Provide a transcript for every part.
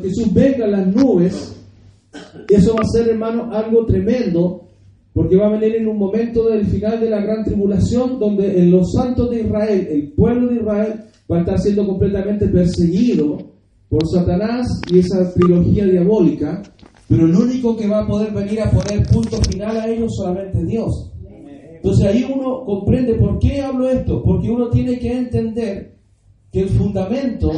Jesús venga a las nubes, eso va a ser, hermano, algo tremendo, porque va a venir en un momento del final de la gran tribulación, donde en los santos de Israel, el pueblo de Israel, va a estar siendo completamente perseguido por Satanás y esa trilogía diabólica, pero el único que va a poder venir a poner punto final a ellos solamente Dios. Entonces ahí uno comprende por qué hablo esto, porque uno tiene que entender que el fundamento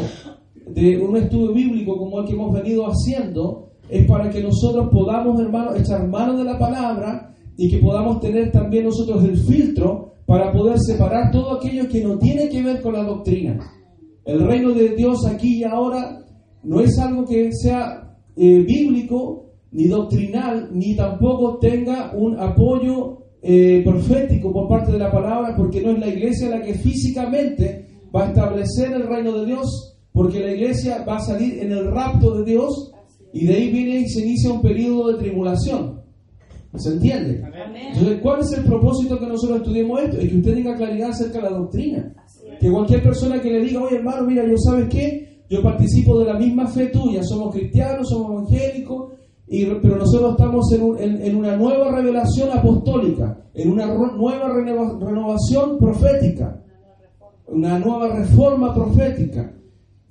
de un estudio bíblico como el que hemos venido haciendo es para que nosotros podamos, hermano, echar mano de la palabra y que podamos tener también nosotros el filtro para poder separar todo aquello que no tiene que ver con la doctrina. El reino de Dios aquí y ahora no es algo que sea eh, bíblico, ni doctrinal, ni tampoco tenga un apoyo eh, profético por parte de la palabra, porque no es la iglesia la que físicamente va a establecer el reino de Dios, porque la iglesia va a salir en el rapto de Dios y de ahí viene y se inicia un periodo de tribulación. ¿Se entiende? Entonces, ¿cuál es el propósito que nosotros estudiemos esto? Es que usted tenga claridad acerca de la doctrina. Que cualquier persona que le diga, oye hermano, mira, yo sabes qué, yo participo de la misma fe tuya, somos cristianos, somos evangélicos, y, pero nosotros estamos en, en, una nueva revelación apostólica, en una nueva renovación profética, una nueva reforma profética.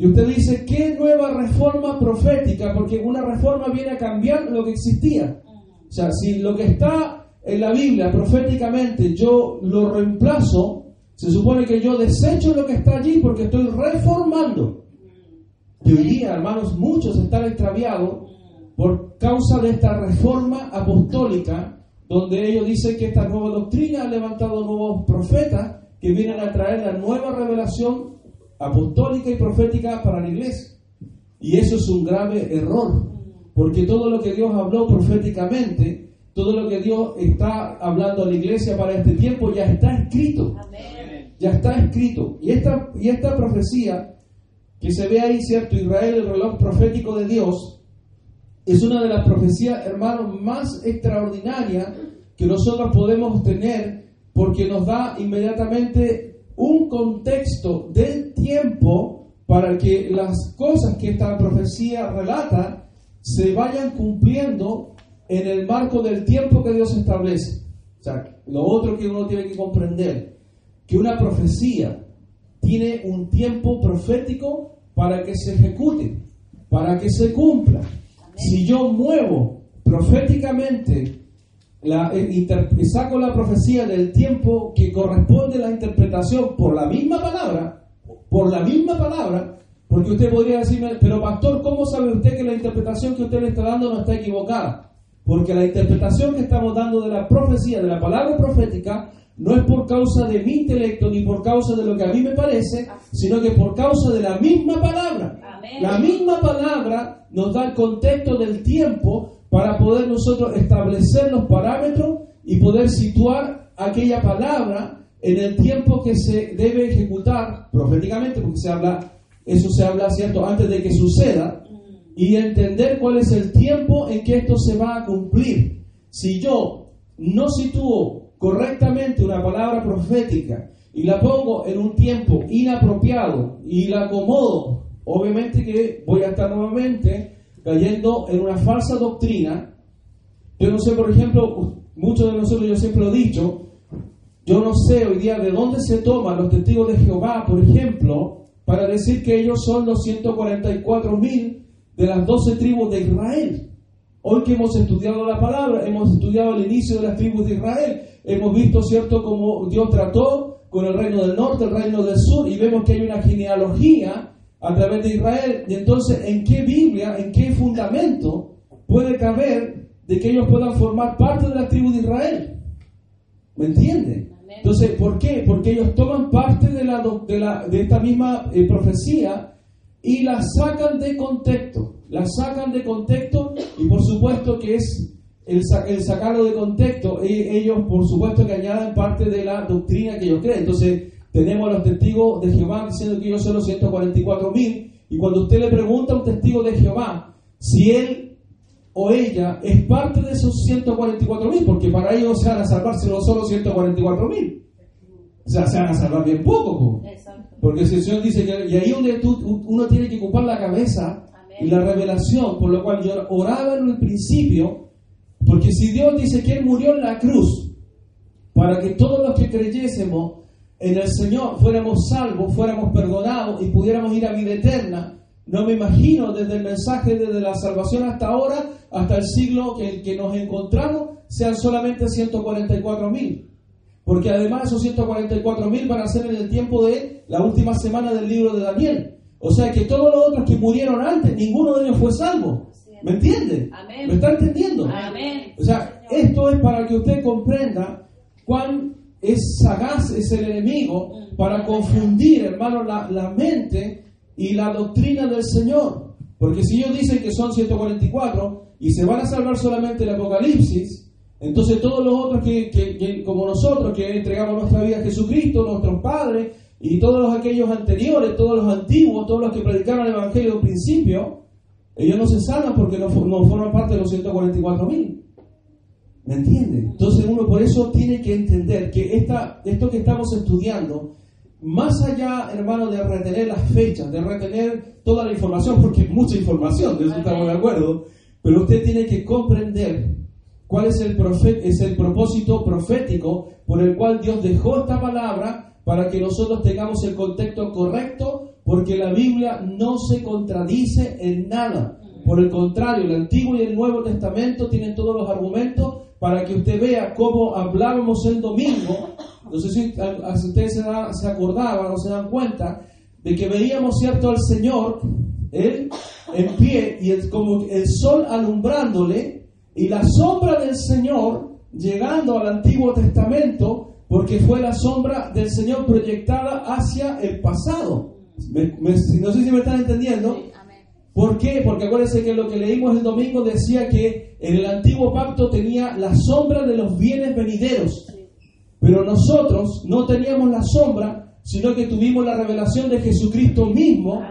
Y usted dice, ¿qué nueva reforma profética? Porque una reforma viene a cambiar lo que existía. O sea, si lo que está en la Biblia proféticamente yo lo reemplazo, se supone que yo desecho lo que está allí porque estoy reformando. Y hoy día, hermanos, muchos están extraviados por causa de esta reforma apostólica, donde ellos dicen que esta nueva doctrina ha levantado nuevos profetas que vienen a traer la nueva revelación apostólica y profética para la iglesia. Y eso es un grave error, porque todo lo que Dios habló proféticamente, todo lo que Dios está hablando a la iglesia para este tiempo ya está escrito. Ya está escrito. Y esta, y esta profecía que se ve ahí, ¿cierto? Israel, el reloj profético de Dios, es una de las profecías, hermanos, más extraordinarias que nosotros podemos tener porque nos da inmediatamente un contexto del tiempo para que las cosas que esta profecía relata se vayan cumpliendo en el marco del tiempo que Dios establece. O sea, lo otro que uno tiene que comprender, que una profecía tiene un tiempo profético para que se ejecute, para que se cumpla. Si yo muevo proféticamente la, eh, saco la profecía del tiempo que corresponde a la interpretación por la misma palabra, por la misma palabra, porque usted podría decirme, pero pastor, ¿cómo sabe usted que la interpretación que usted le está dando no está equivocada? Porque la interpretación que estamos dando de la profecía, de la palabra profética, no es por causa de mi intelecto ni por causa de lo que a mí me parece, sino que por causa de la misma palabra. La misma palabra nos da el contexto del tiempo para poder nosotros establecer los parámetros y poder situar aquella palabra en el tiempo que se debe ejecutar proféticamente, porque se habla, eso se habla, ¿cierto?, antes de que suceda, y entender cuál es el tiempo en que esto se va a cumplir. Si yo no sitúo correctamente una palabra profética y la pongo en un tiempo inapropiado y la acomodo, obviamente que voy a estar nuevamente cayendo en una falsa doctrina. Yo no sé, por ejemplo, muchos de nosotros, yo siempre lo he dicho, yo no sé hoy día de dónde se toman los testigos de Jehová, por ejemplo, para decir que ellos son los 144 mil de las 12 tribus de Israel. Hoy que hemos estudiado la palabra, hemos estudiado el inicio de las tribus de Israel, hemos visto, ¿cierto?, cómo Dios trató con el reino del norte, el reino del sur, y vemos que hay una genealogía a través de Israel. Y entonces, ¿en qué Biblia, en qué fundamento puede caber de que ellos puedan formar parte de la tribu de Israel? ¿Me entiende? Entonces, ¿por qué? Porque ellos toman parte de, la, de, la, de esta misma eh, profecía y la sacan de contexto. La sacan de contexto y por supuesto que es el, el sacarlo de contexto. E, ellos por supuesto que añaden parte de la doctrina que ellos creen. Entonces tenemos a los testigos de Jehová diciendo que ellos son los 144 mil. Y cuando usted le pregunta a un testigo de Jehová si él o ella es parte de esos 144 mil, porque para ellos se van a salvar si no solo 144 mil. O sea, se van a salvar bien poco. Porque el Señor dice que, y ahí donde tú, uno tiene que ocupar la cabeza y la revelación, por lo cual yo oraba en el principio, porque si Dios dice que Él murió en la cruz, para que todos los que creyésemos en el Señor fuéramos salvos, fuéramos perdonados y pudiéramos ir a vida eterna, no me imagino desde el mensaje desde la salvación hasta ahora, hasta el siglo que, que nos encontramos, sean solamente 144 mil. Porque además esos 144 mil van a ser en el tiempo de la última semana del libro de Daniel. O sea que todos los otros que murieron antes, ninguno de ellos fue salvo. ¿Me entiende? ¿Me está entendiendo? O sea, esto es para que usted comprenda cuán es sagaz es el enemigo para confundir, hermano, la, la mente y la doctrina del Señor. Porque si ellos dicen que son 144 y se van a salvar solamente el Apocalipsis, entonces todos los otros que, como nosotros, que entregamos nuestra vida a Jesucristo, nuestros padres, y todos los aquellos anteriores, todos los antiguos, todos los que predicaron el Evangelio al principio, ellos no se salvan porque no, no forman parte de los 144 mil. ¿Me entiende? Entonces uno por eso tiene que entender que esta, esto que estamos estudiando más allá, hermano, de retener las fechas, de retener toda la información, porque es mucha información, de eso estamos de acuerdo, pero usted tiene que comprender cuál es el, es el propósito profético por el cual Dios dejó esta palabra para que nosotros tengamos el contexto correcto, porque la Biblia no se contradice en nada. Por el contrario, el Antiguo y el Nuevo Testamento tienen todos los argumentos para que usted vea cómo hablábamos el domingo no sé si, ustedes se, acordaban o se dan cuenta de que veíamos, ¿cierto?, al Señor, Él en pie y el, como el sol alumbrándole y la sombra del Señor llegando al Antiguo Testamento porque fue la sombra del Señor proyectada hacia el pasado. no sé si me están entendiendo. ¿Por qué? Porque acuérdense que lo que leímos el domingo decía que en el antiguo pacto tenía la sombra de los bienes venideros. Pero nosotros no teníamos la sombra, sino que tuvimos la revelación de Jesucristo mismo,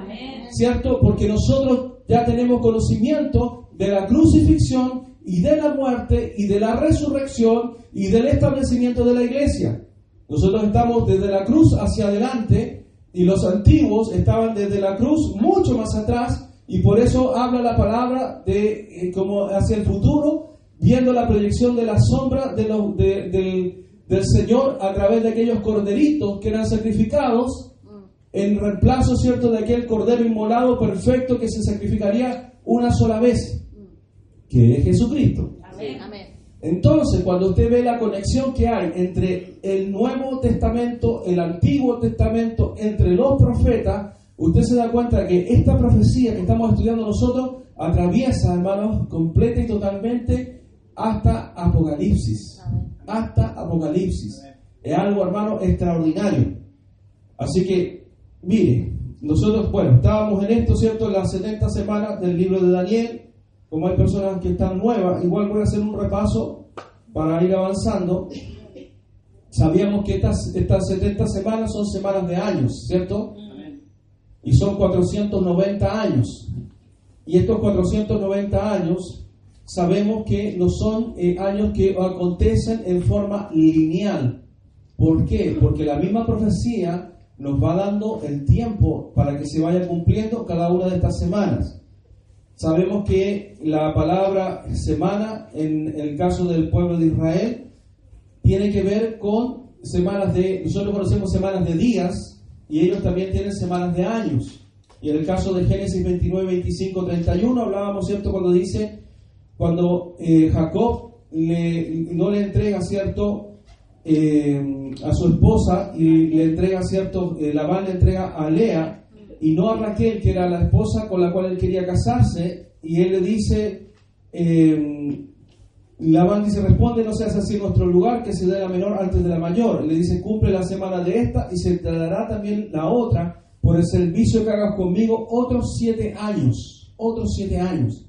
¿cierto? Porque nosotros ya tenemos conocimiento de la crucifixión y de la muerte y de la resurrección y del establecimiento de la iglesia. Nosotros estamos desde la cruz hacia adelante y los antiguos estaban desde la cruz mucho más atrás y por eso habla la palabra de eh, como hacia el futuro, viendo la proyección de la sombra de los, de, del del Señor a través de aquellos corderitos que eran sacrificados en reemplazo, ¿cierto?, de aquel cordero inmolado perfecto que se sacrificaría una sola vez, que es Jesucristo. Entonces, cuando usted ve la conexión que hay entre el Nuevo Testamento, el Antiguo Testamento, entre los profetas, usted se da cuenta que esta profecía que estamos estudiando nosotros atraviesa, hermanos, completa y totalmente hasta Apocalipsis hasta Apocalipsis. Es algo, hermano, extraordinario. Así que, mire, nosotros, bueno, estábamos en esto, ¿cierto? En las 70 semanas del libro de Daniel. Como hay personas que están nuevas, igual voy a hacer un repaso para ir avanzando. Sabíamos que estas, estas 70 semanas son semanas de años, ¿cierto? Y son 490 años. Y estos 490 años sabemos que no son eh, años que acontecen en forma lineal. ¿Por qué? Porque la misma profecía nos va dando el tiempo para que se vaya cumpliendo cada una de estas semanas. Sabemos que la palabra semana, en el caso del pueblo de Israel, tiene que ver con semanas de, nosotros conocemos semanas de días y ellos también tienen semanas de años. Y en el caso de Génesis 29, 25, 31 hablábamos, ¿cierto?, cuando dice cuando eh, Jacob no le entrega, ¿cierto?, eh, a su esposa y le entrega, ¿cierto?, eh, Labán le entrega a Lea y no a Raquel, que era la esposa con la cual él quería casarse, y él le dice, Labán dice, responde, no seas así en nuestro lugar, que se dé la menor antes de la mayor. le dice, cumple la semana de esta y se te dará también la otra por el servicio que hagas conmigo otros siete años, otros siete años,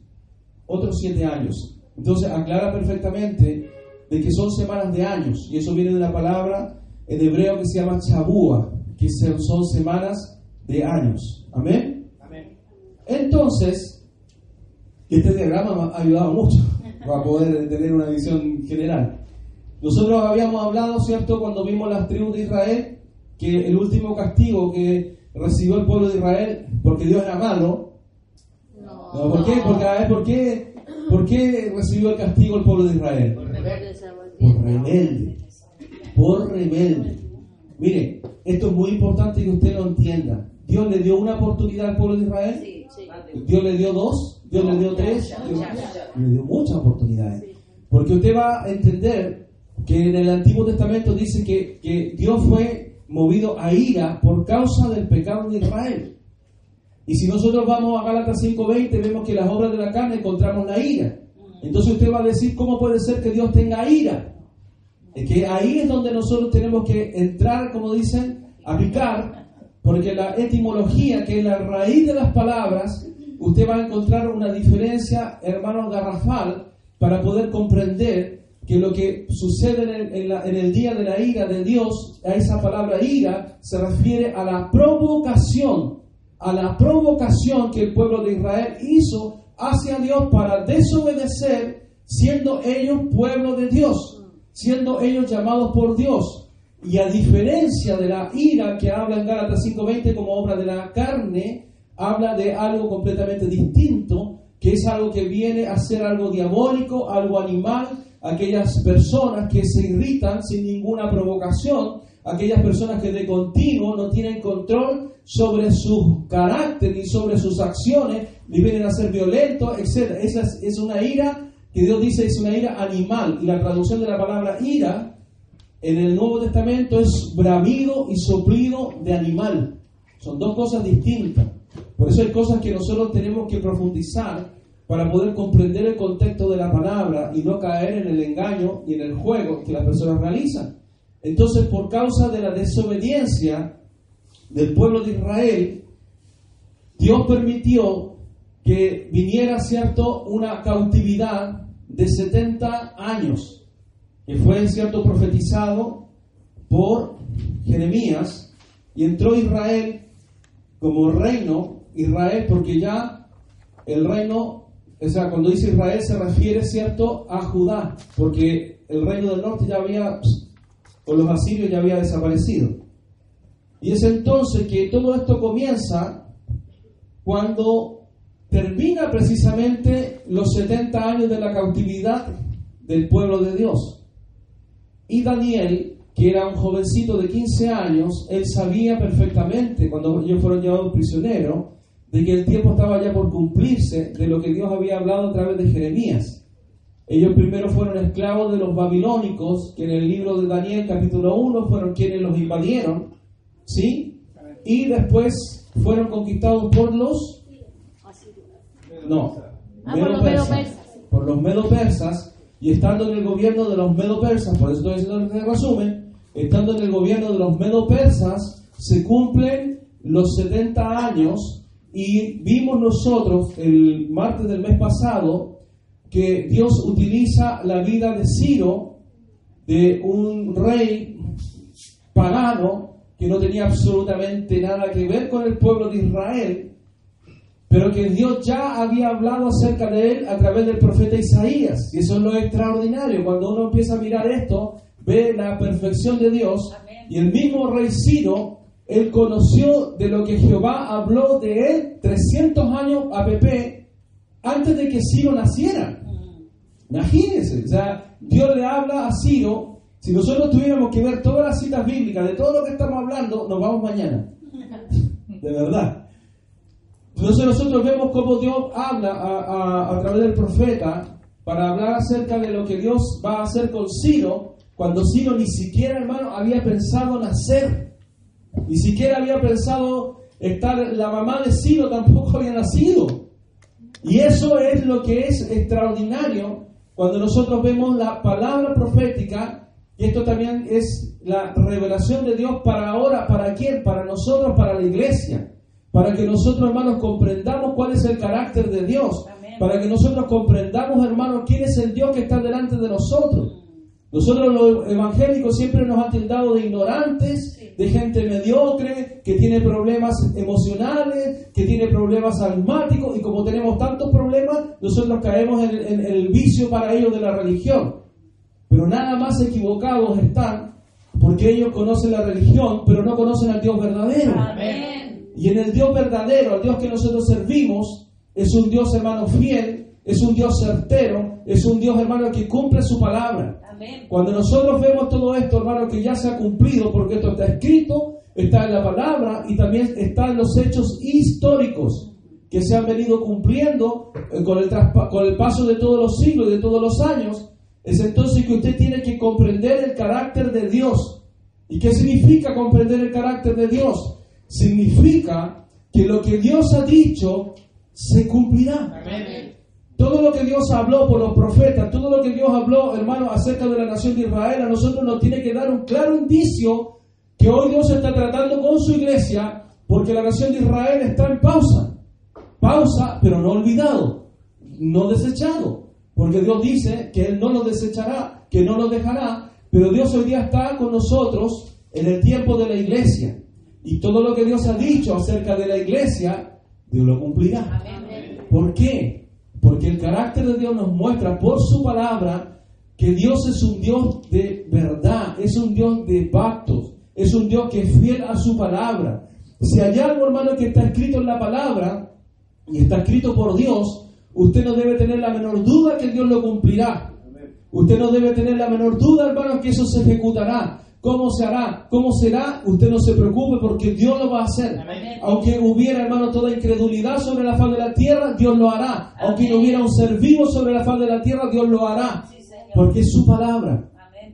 otros siete años. Entonces aclara perfectamente de que son semanas de años, y eso viene de la palabra en hebreo que se llama chabúa, que son semanas de años. Amén. Amén. Entonces, este diagrama me ha ayudado mucho para poder tener una visión general. Nosotros habíamos hablado, ¿cierto?, cuando vimos las tribus de Israel, que el último castigo que recibió el pueblo de Israel, porque Dios era malo, no. ¿por qué? Porque, ¿por qué, ¿por qué recibió el castigo el pueblo de Israel? Por rebelde. Por rebelde. Mire, esto es muy importante que usted lo entienda. Dios le dio una oportunidad al pueblo de Israel. Sí, sí. Dios le dio dos, Dios le dio tres, Dios le dio muchas oportunidades. Porque usted va a entender que en el Antiguo Testamento dice que, que Dios fue movido a ira por causa del pecado de Israel. Y si nosotros vamos a Gálatas 5.20, vemos que las obras de la carne encontramos la ira. Entonces usted va a decir, ¿cómo puede ser que Dios tenga ira? Es que ahí es donde nosotros tenemos que entrar, como dicen, a picar, porque la etimología, que es la raíz de las palabras, usted va a encontrar una diferencia, hermano, garrafal, para poder comprender que lo que sucede en el, día de la ira de Dios, a esa palabra ira, se refiere a la provocación, a la provocación que el pueblo de Israel hizo hacia Dios para desobedecer, siendo ellos pueblo de Dios, siendo ellos llamados por Dios. Y a diferencia de la ira que habla en Gálatas 5:20 como obra de la carne, habla de algo completamente distinto, que es algo que viene a ser algo diabólico, algo animal, aquellas personas que se irritan sin ninguna provocación, aquellas personas que de continuo no tienen control sobre su carácter ni sobre sus acciones, ni vienen a ser violentos, etc. Esa es, una ira que Dios dice es una ira animal. Y la traducción de la palabra ira en el Nuevo Testamento es bramido y soplido de animal. Son dos cosas distintas. Por eso hay cosas que nosotros tenemos que profundizar para poder comprender el contexto de la palabra y no caer en el engaño y en el juego que las personas realizan. Entonces, por causa de la desobediencia del pueblo de Israel, Dios permitió que viniera, cierto, una cautividad de 70 años, que fue, cierto, profetizado por Jeremías, y entró Israel como reino, Israel, porque ya el reino o sea, cuando dice Israel se refiere, ¿cierto?, a Judá, porque el reino del norte ya había, con los asirios ya había desaparecido. Y es entonces que todo esto comienza cuando termina precisamente los 70 años de la cautividad del pueblo de Dios. Y Daniel, que era un jovencito de 15 años, él sabía perfectamente, cuando ellos fueron llevados prisioneros, de que el tiempo estaba ya por cumplirse de lo que Dios había hablado a través de Jeremías. Ellos primero fueron esclavos de los babilónicos, que en el libro de Daniel capítulo 1 fueron quienes los invadieron, ¿sí? Y después fueron conquistados por los... No, ah, medo -persas, por los medo-persas, y estando en el gobierno de los medo-persas, por eso estoy diciendo el resumen, estando en el gobierno de los medo-persas, se cumplen los 70 años y vimos nosotros el martes del mes pasado que Dios utiliza la vida de Ciro, de un rey pagano que no tenía absolutamente nada que ver con el pueblo de Israel, pero que Dios ya había hablado acerca de él a través del profeta Isaías. Y eso es lo extraordinario. Cuando uno empieza a mirar esto, ve la perfección de Dios. Y el mismo rey Ciro él conoció de lo que Jehová habló de él 300 años a Pepe antes de que Ciro naciera. Imagínense, o sea, Dios le habla a Ciro. Si nosotros tuviéramos que ver todas las citas bíblicas de todo lo que estamos hablando, nos vamos mañana. De verdad. Entonces nosotros vemos cómo Dios habla a, través del profeta para hablar acerca de lo que Dios va a hacer con Ciro, cuando Ciro ni siquiera, hermano, había pensado nacer. Ni siquiera había pensado estar, la mamá de Ciro tampoco había nacido. Y eso es lo que es extraordinario cuando nosotros vemos la palabra profética Y esto también es la revelación de Dios para ahora, ¿para quién? Para nosotros, para la iglesia. Para que nosotros, hermanos, comprendamos cuál es el carácter de Dios. Para que nosotros comprendamos, hermanos, quién es el Dios que está delante de nosotros. Nosotros los evangélicos siempre nos han tildado de ignorantes, de gente mediocre, que tiene problemas emocionales, que tiene problemas almáticos, y como tenemos tantos problemas, nosotros caemos en, el vicio para ellos de la religión. Pero nada más equivocados están, porque ellos conocen la religión, pero no conocen al Dios verdadero. Y en el Dios verdadero, al Dios que nosotros servimos, es un Dios hermano fiel, es un Dios certero, es un Dios hermano que cumple su palabra. Cuando nosotros vemos todo esto, hermano, que ya se ha cumplido, porque esto está escrito, está en la palabra y también está en los hechos históricos que se han venido cumpliendo eh, con el, con el paso de todos los siglos y de todos los años, es entonces que usted tiene que comprender el carácter de Dios. ¿Y qué significa comprender el carácter de Dios? Significa que lo que Dios ha dicho se cumplirá. Amén. Todo lo que Dios habló por los profetas, todo lo que Dios habló, hermano, acerca de la nación de Israel, a nosotros nos tiene que dar un claro indicio que hoy Dios está tratando con su iglesia, porque la nación de Israel está en pausa. Pausa, pero no olvidado, no desechado. Porque Dios dice que Él no lo desechará, que no lo dejará, pero Dios hoy día está con nosotros en el tiempo de la iglesia. Y todo lo que Dios ha dicho acerca de la iglesia, Dios lo cumplirá. ¿Por qué? Porque el carácter de Dios nos muestra por su palabra que Dios es un Dios de verdad, es un Dios de pactos, es un Dios que es fiel a su palabra. Si hay algo, hermano, que está escrito en la palabra y está escrito por Dios, usted no debe tener la menor duda que Dios lo cumplirá. Usted no debe tener la menor duda, hermano, que eso se ejecutará. ¿Cómo se hará? ¿Cómo será? Usted no se preocupe porque Dios lo va a hacer. Aunque hubiera, hermano, toda incredulidad sobre la faz de la tierra, Dios lo hará. Aunque no hubiera un ser vivo sobre la faz de la tierra, Dios lo hará. porque es su palabra.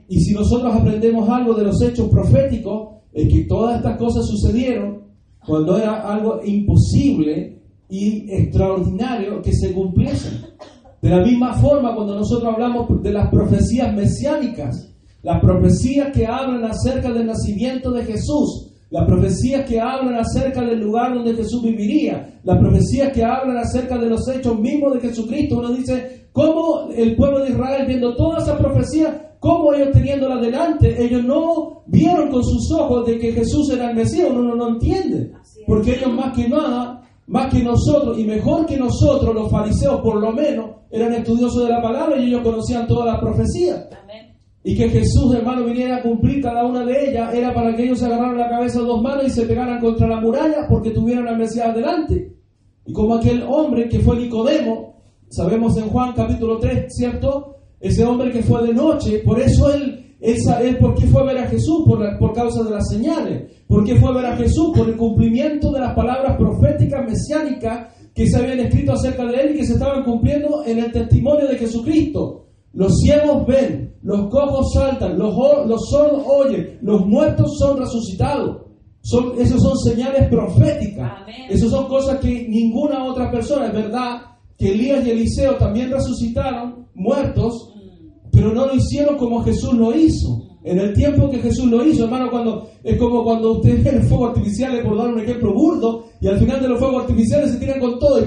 Y si nosotros aprendemos algo de los hechos proféticos, es que todas estas cosas sucedieron cuando era algo imposible y extraordinario que se cumpliesen. De la misma forma, cuando nosotros hablamos de las profecías mesiánicas, las profecías que hablan acerca del nacimiento de Jesús, las profecías que hablan acerca del lugar donde Jesús viviría, las profecías que hablan acerca de los hechos mismos de Jesucristo. Uno dice, ¿cómo el pueblo de Israel viendo todas esas profecías, cómo ellos teniéndolas delante, ellos no vieron con sus ojos de que Jesús era el Mesías? Uno no, no entiende. Porque ellos más que nada, más que nosotros y mejor que nosotros, los fariseos por lo menos, eran estudiosos de la palabra y ellos conocían todas las profecías y que Jesús, hermano, viniera a cumplir cada una de ellas, era para que ellos se agarraran la cabeza dos manos y se pegaran contra la muralla porque tuvieran al Mesías delante. Y como aquel hombre que fue Nicodemo, sabemos en Juan capítulo 3, ¿cierto? Ese hombre que fue de noche, por eso él, él, ¿por qué fue a ver a Jesús? Por, por causa de las señales. ¿Por qué fue a ver a Jesús? Por el cumplimiento de las palabras proféticas mesiánicas que se habían escrito acerca de él y que se estaban cumpliendo en el testimonio de Jesucristo. Los ciegos ven, los cojos saltan, los, los sordos oyen, los muertos son resucitados. Son, esas son señales proféticas. Esas son cosas que ninguna otra persona, es verdad que Elías y Eliseo también resucitaron muertos, pero no lo hicieron como Jesús lo hizo. En el tiempo que Jesús lo hizo, hermano, cuando es como cuando usted ve el fuego artificial, por dar un ejemplo burdo, y al final de los fuegos artificiales se tiran con todo y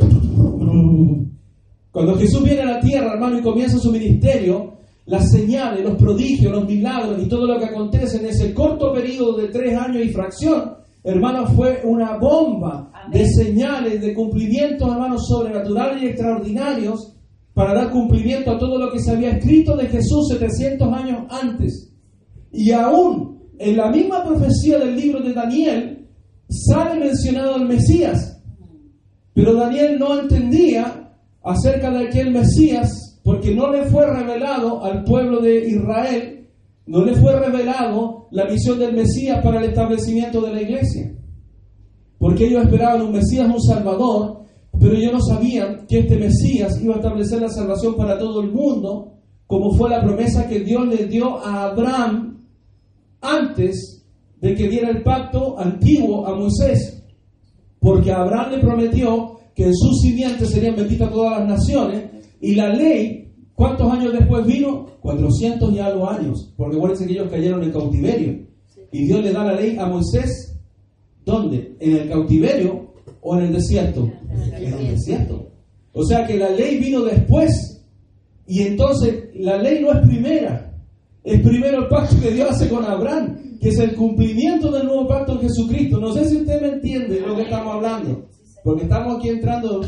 cuando Jesús viene a la tierra, hermano, y comienza su ministerio, las señales, los prodigios, los milagros y todo lo que acontece en ese corto periodo de tres años y fracción, hermano, fue una bomba de señales, de cumplimientos, hermanos, sobrenaturales y extraordinarios para dar cumplimiento a todo lo que se había escrito de Jesús 700 años antes. Y aún en la misma profecía del libro de Daniel sale mencionado el Mesías. Pero Daniel no entendía acerca de aquel Mesías, porque no le fue revelado al pueblo de Israel, no le fue revelado la misión del Mesías para el establecimiento de la iglesia. Porque ellos esperaban un Mesías, un Salvador, pero ellos no sabían que este Mesías iba a establecer la salvación para todo el mundo, como fue la promesa que Dios le dio a Abraham antes de que diera el pacto antiguo a Moisés. Porque Abraham le prometió que en sus simientes serían benditas todas las naciones, y la ley ¿Cuántos años después vino? 400 y algo años, porque acuérdense que ellos cayeron en cautiverio. Y Dios le da la ley a Moisés, ¿dónde? ¿En el cautiverio o en el desierto? En el desierto. O sea que la ley vino después. Y entonces la ley no es primera. Es primero el pacto que Dios hace con Abraham, que es el cumplimiento del nuevo pacto en Jesucristo. No sé si usted me entiende lo que estamos hablando. Porque estamos aquí entrando,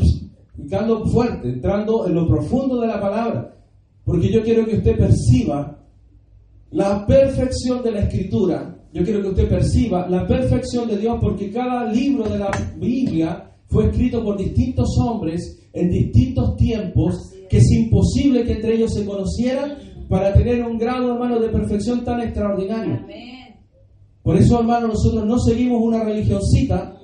entrando fuerte, entrando en lo profundo de la palabra. Porque yo quiero que usted perciba la perfección de la escritura. Yo quiero que usted perciba la perfección de Dios porque cada libro de la Biblia fue escrito por distintos hombres en distintos tiempos que es imposible que entre ellos se conocieran para tener un grado, hermano, de perfección tan extraordinario. Por eso, hermano, nosotros no seguimos una religioncita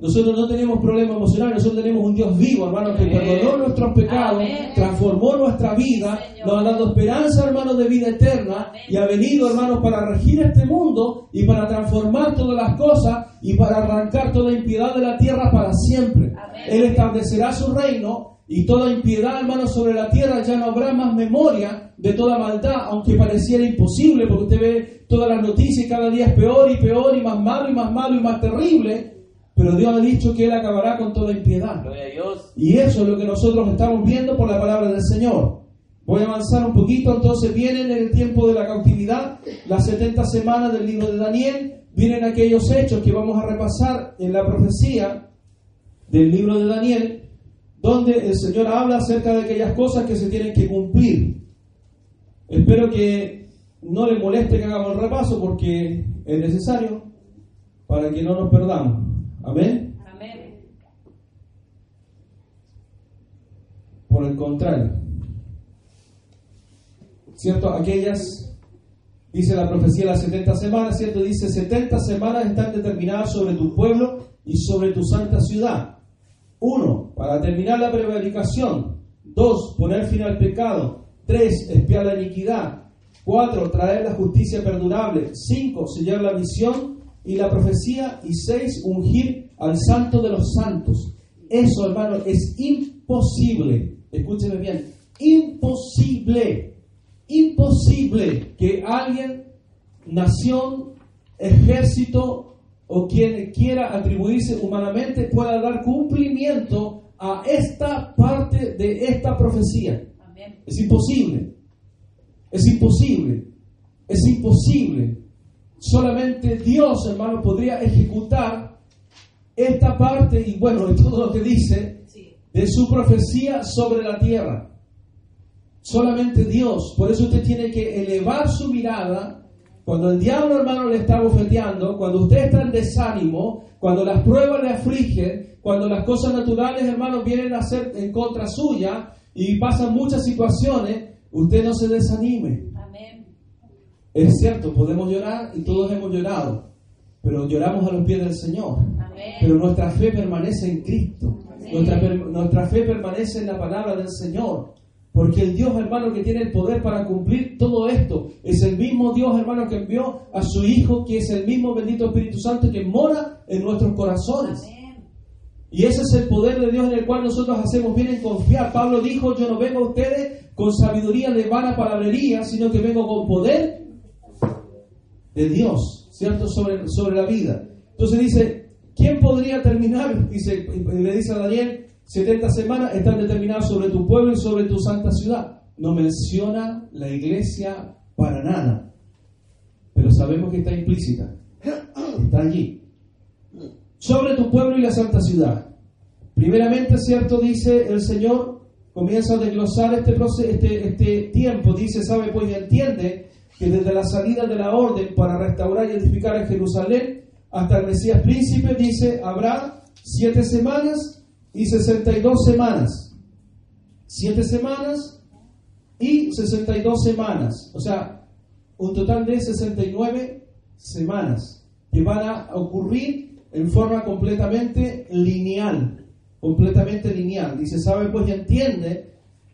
nosotros no tenemos problemas emocionales, nosotros tenemos un Dios vivo, hermano, que perdonó nuestros pecados, transformó nuestra vida, nos ha dado esperanza, hermanos, de vida eterna y ha venido, hermanos, para regir este mundo y para transformar todas las cosas y para arrancar toda impiedad de la tierra para siempre. Él establecerá su reino y toda impiedad, hermanos, sobre la tierra ya no habrá más memoria de toda maldad, aunque pareciera imposible, porque usted ve todas las noticias y cada día es peor y peor y más malo y más malo y más terrible. Pero Dios ha dicho que Él acabará con toda impiedad. Y eso es lo que nosotros estamos viendo por la palabra del Señor. Voy a avanzar un poquito, entonces vienen en el tiempo de la cautividad, las 70 semanas del libro de Daniel, vienen aquellos hechos que vamos a repasar en la profecía del libro de Daniel, donde el Señor habla acerca de aquellas cosas que se tienen que cumplir. Espero que no le moleste que hagamos el repaso porque es necesario para que no nos perdamos. Amén. Por el contrario, ¿cierto? Aquellas, dice la profecía, las 70 semanas, ¿cierto? Dice, 70 semanas están determinadas sobre tu pueblo y sobre tu santa ciudad. Uno, para terminar la prevaricación. Dos, poner fin al pecado. Tres, espiar la iniquidad. Cuatro, traer la justicia perdurable. Cinco, sellar la visión y la profecía, y seis, ungir al santo de los santos. Eso, hermano, es imposible. Escúcheme bien, imposible, imposible que alguien, nación, ejército o quien quiera atribuirse humanamente pueda dar cumplimiento a esta parte de esta profecía. Es imposible. Es imposible. Es imposible. Solamente Dios, hermano, podría ejecutar esta parte y bueno, de todo lo que dice de su profecía sobre la tierra. Solamente Dios. Por eso usted tiene que elevar su mirada cuando el diablo, hermano, le está bofeteando, cuando usted está en desánimo, cuando las pruebas le afligen, cuando las cosas naturales, hermano, vienen a ser en contra suya y pasan muchas situaciones, usted no se desanime. Es cierto, podemos llorar y todos hemos llorado, pero lloramos a los pies del Señor. Pero nuestra fe permanece en Cristo. Nuestra, nuestra fe permanece en la palabra del Señor. Porque el Dios, hermano, que tiene el poder para cumplir todo esto, es el mismo Dios, hermano, que envió a su Hijo, que es el mismo bendito Espíritu Santo que mora en nuestros corazones. Y ese es el poder de Dios en el cual nosotros hacemos bien en confiar. Pablo dijo, yo no vengo a ustedes con sabiduría de vana palabrería, sino que vengo con poder de Dios, ¿cierto? Sobre, sobre la vida. Entonces dice, ¿quién podría terminar? Dice, le dice a Daniel, 70 semanas están determinadas sobre tu pueblo y sobre tu santa ciudad. No menciona la iglesia para nada, pero sabemos que está implícita. Está allí. Sobre tu pueblo y la santa ciudad. Primeramente, ¿cierto? Dice el Señor, comienza a desglosar este, este, este tiempo. Dice, sabe pues y entiende que desde la salida de la orden para restaurar y edificar a Jerusalén hasta el Mesías príncipe, dice, habrá siete semanas y sesenta y dos semanas. Siete semanas y sesenta y dos semanas. O sea, un total de sesenta y nueve semanas que van a ocurrir en forma completamente lineal. Completamente lineal. Dice, sabe pues y entiende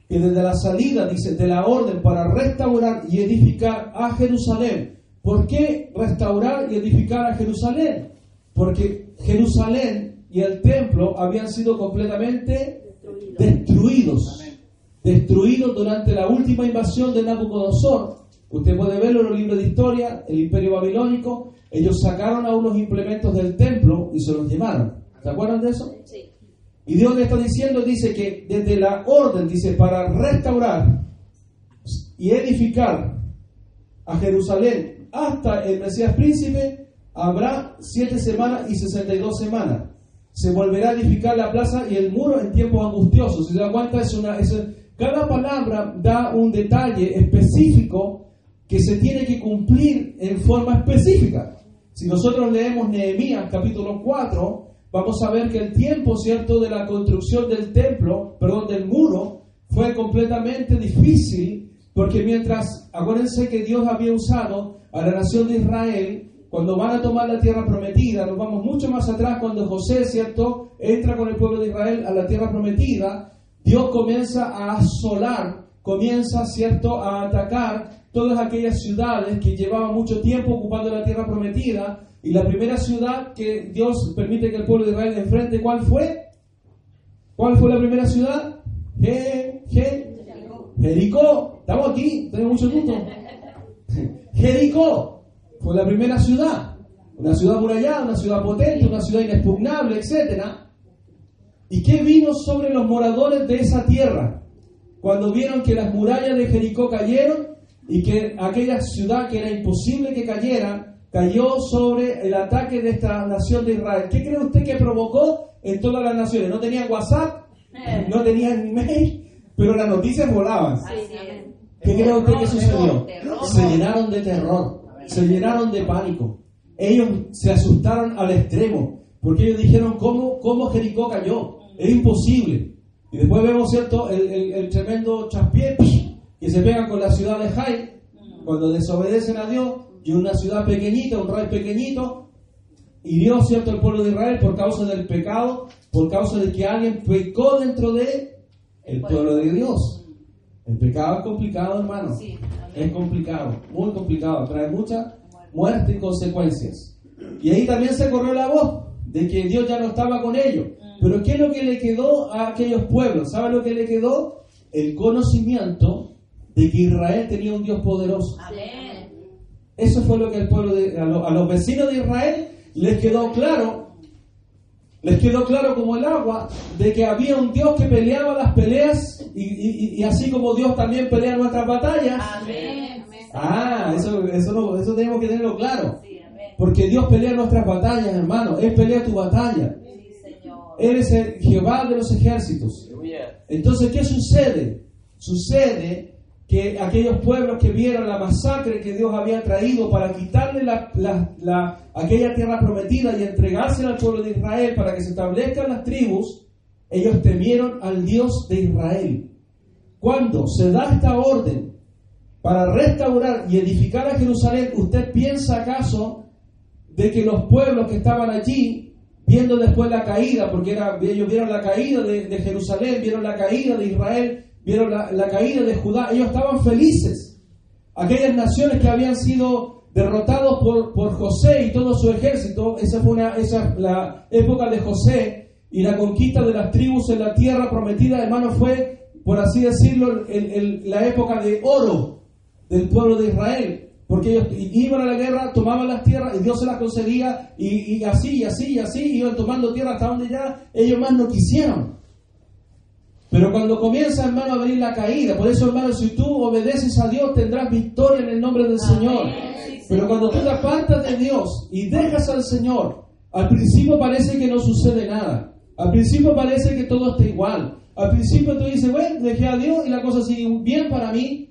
que desde la salida, dice, de la orden para restaurar y edificar a Jerusalén. ¿Por qué restaurar y edificar a Jerusalén? Porque Jerusalén y el templo habían sido completamente destruidos. destruidos durante la última invasión de Nabucodonosor. Usted puede verlo en los libros de historia, el imperio babilónico. Ellos sacaron a unos implementos del templo y se los llevaron. ¿Se acuerdan de eso? Sí. Y Dios le está diciendo, dice que desde la orden, dice, para restaurar y edificar a Jerusalén hasta el Mesías príncipe, habrá siete semanas y sesenta y dos semanas. Se volverá a edificar la plaza y el muro en tiempos angustiosos. Si se da cuenta, es una, es, cada palabra da un detalle específico que se tiene que cumplir en forma específica. Si nosotros leemos Nehemías capítulo 4, vamos a ver que el tiempo, ¿cierto?, de la construcción del templo, perdón, del muro, fue completamente difícil, porque mientras, acuérdense que Dios había usado a la nación de Israel, cuando van a tomar la tierra prometida, nos vamos mucho más atrás cuando José, ¿cierto?, entra con el pueblo de Israel a la tierra prometida, Dios comienza a asolar, comienza, ¿cierto?, a atacar todas aquellas ciudades que llevaban mucho tiempo ocupando la tierra prometida, y la primera ciudad que Dios permite que el pueblo de Israel enfrente, ¿cuál fue? ¿Cuál fue la primera ciudad? Jericó. Estamos aquí, tenemos mucho gusto. Jericó fue la primera ciudad. Una ciudad murallada, una ciudad potente, una ciudad inexpugnable, etc. ¿Y qué vino sobre los moradores de esa tierra? Cuando vieron que las murallas de Jericó cayeron y que aquella ciudad que era imposible que cayera, cayó sobre el ataque de esta nación de Israel. ¿Qué cree usted que provocó en todas las naciones? No tenían WhatsApp, eh. no tenían email, pero las noticias volaban. ¿Qué cree usted que sucedió? Se llenaron de terror, se llenaron de pánico. Ellos se asustaron al extremo, porque ellos dijeron, ¿cómo, cómo Jericó cayó? Es imposible. Y después vemos, ¿cierto?, el, tremendo chaspié que se pega con la ciudad de Jai, cuando desobedecen a Dios, y una ciudad pequeñita, un rey pequeñito, hirió cierto el pueblo de Israel por causa del pecado, por causa de que alguien pecó dentro de el pueblo de Dios. El pecado es complicado, hermano. es complicado, muy complicado, trae mucha muerte y consecuencias. Y ahí también se corrió la voz de que Dios ya no estaba con ellos. Mm. Pero ¿qué es lo que le quedó a aquellos pueblos? ¿Sabe lo que le quedó? El conocimiento de que Israel tenía un Dios poderoso. Amén. Eso fue lo que el pueblo de, a, los vecinos de Israel les quedó claro, les quedó claro como el agua, de que había un Dios que peleaba las peleas y, así como Dios también pelea nuestras batallas. Amén. Ah, eso, eso, eso tenemos que tenerlo claro. Porque Dios pelea nuestras batallas, hermano. Él pelea tu batalla. Él es el Jehová de los ejércitos. Entonces, ¿qué sucede? Sucede que aquellos pueblos que vieron la masacre que Dios había traído para quitarle la, aquella tierra prometida y entregársela al pueblo de Israel para que se establezcan las tribus, ellos temieron al Dios de Israel. Cuando se da esta orden para restaurar y edificar a Jerusalén, ¿usted piensa acaso de que los pueblos que estaban allí, viendo después la caída, porque era, ellos vieron la caída de, de Jerusalén, vieron la caída de Israel, vieron la, caída de Judá, ellos estaban felices. Aquellas naciones que habían sido derrotados por, por José y todo su ejército, esa fue una, esa, la época de José y la conquista de las tribus en la tierra prometida, hermano, fue, por así decirlo, la época de oro del pueblo de Israel. Porque ellos iban a la guerra, tomaban las tierras y Dios se las concedía y, y así, y así, y así, iban tomando tierra hasta donde ya ellos más no quisieron. Pero cuando comienza, hermano, a venir la caída, por eso, hermano, si tú obedeces a Dios, tendrás victoria en el nombre del Señor. Pero cuando tú te apartas de Dios y dejas al Señor, al principio parece que no sucede nada. Al principio parece que todo está igual. Al principio tú dices, bueno, dejé a Dios y la cosa sigue bien para mí.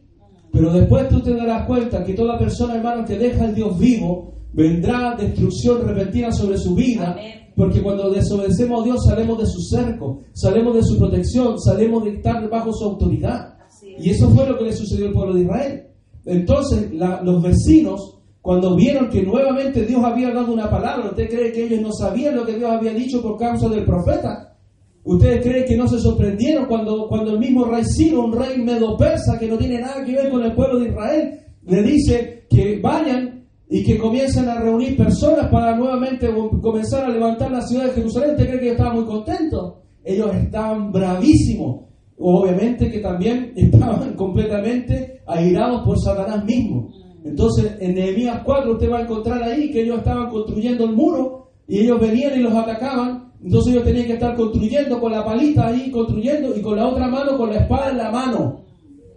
Pero después tú te darás cuenta que toda persona, hermano, que deja al Dios vivo, vendrá destrucción repentina sobre su vida. Porque cuando desobedecemos a Dios salimos de su cerco, salimos de su protección, salimos de estar bajo su autoridad. Y eso fue lo que le sucedió al pueblo de Israel. Entonces los vecinos, cuando vieron que nuevamente Dios había dado una palabra, ¿usted cree que ellos no sabían lo que Dios había dicho por causa del profeta? ¿Ustedes creen que no se sorprendieron cuando, cuando el mismo rey Ciro, un rey medo-persa que no tiene nada que ver con el pueblo de Israel, le dice que vayan y que comienzan a reunir personas para nuevamente comenzar a levantar la ciudad de Jerusalén, ¿usted cree que estaban muy contentos? Ellos estaban bravísimos, obviamente que también estaban completamente airados por Satanás mismo. Entonces, en Nehemías 4 usted va a encontrar ahí que ellos estaban construyendo el muro y ellos venían y los atacaban. Entonces ellos tenían que estar construyendo con la palita ahí, construyendo y con la otra mano, con la espada en la mano,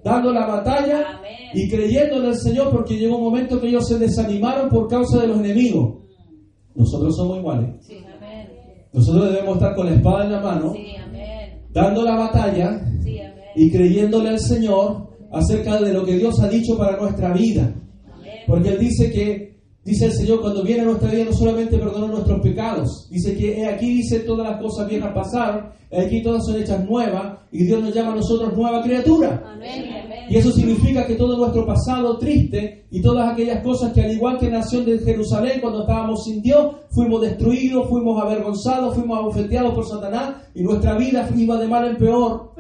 dando la batalla y creyendo en el Señor porque llegó un momento que ellos se desanimaron por causa de los enemigos. Nosotros somos iguales. Nosotros debemos estar con la espada en la mano, dando la batalla y creyéndole al Señor acerca de lo que Dios ha dicho para nuestra vida. Porque Él dice que, dice el Señor, cuando viene a nuestra vida no solamente perdona nuestros pecados, dice que aquí dice todas las cosas viejas pasaron, aquí todas son hechas nuevas y Dios nos llama a nosotros nueva criatura. Y eso significa que todo nuestro pasado triste y todas aquellas cosas que al igual que nación de Jerusalén cuando estábamos sin Dios, fuimos destruidos, fuimos avergonzados, fuimos abofeteados por Satanás y nuestra vida iba de mal en peor.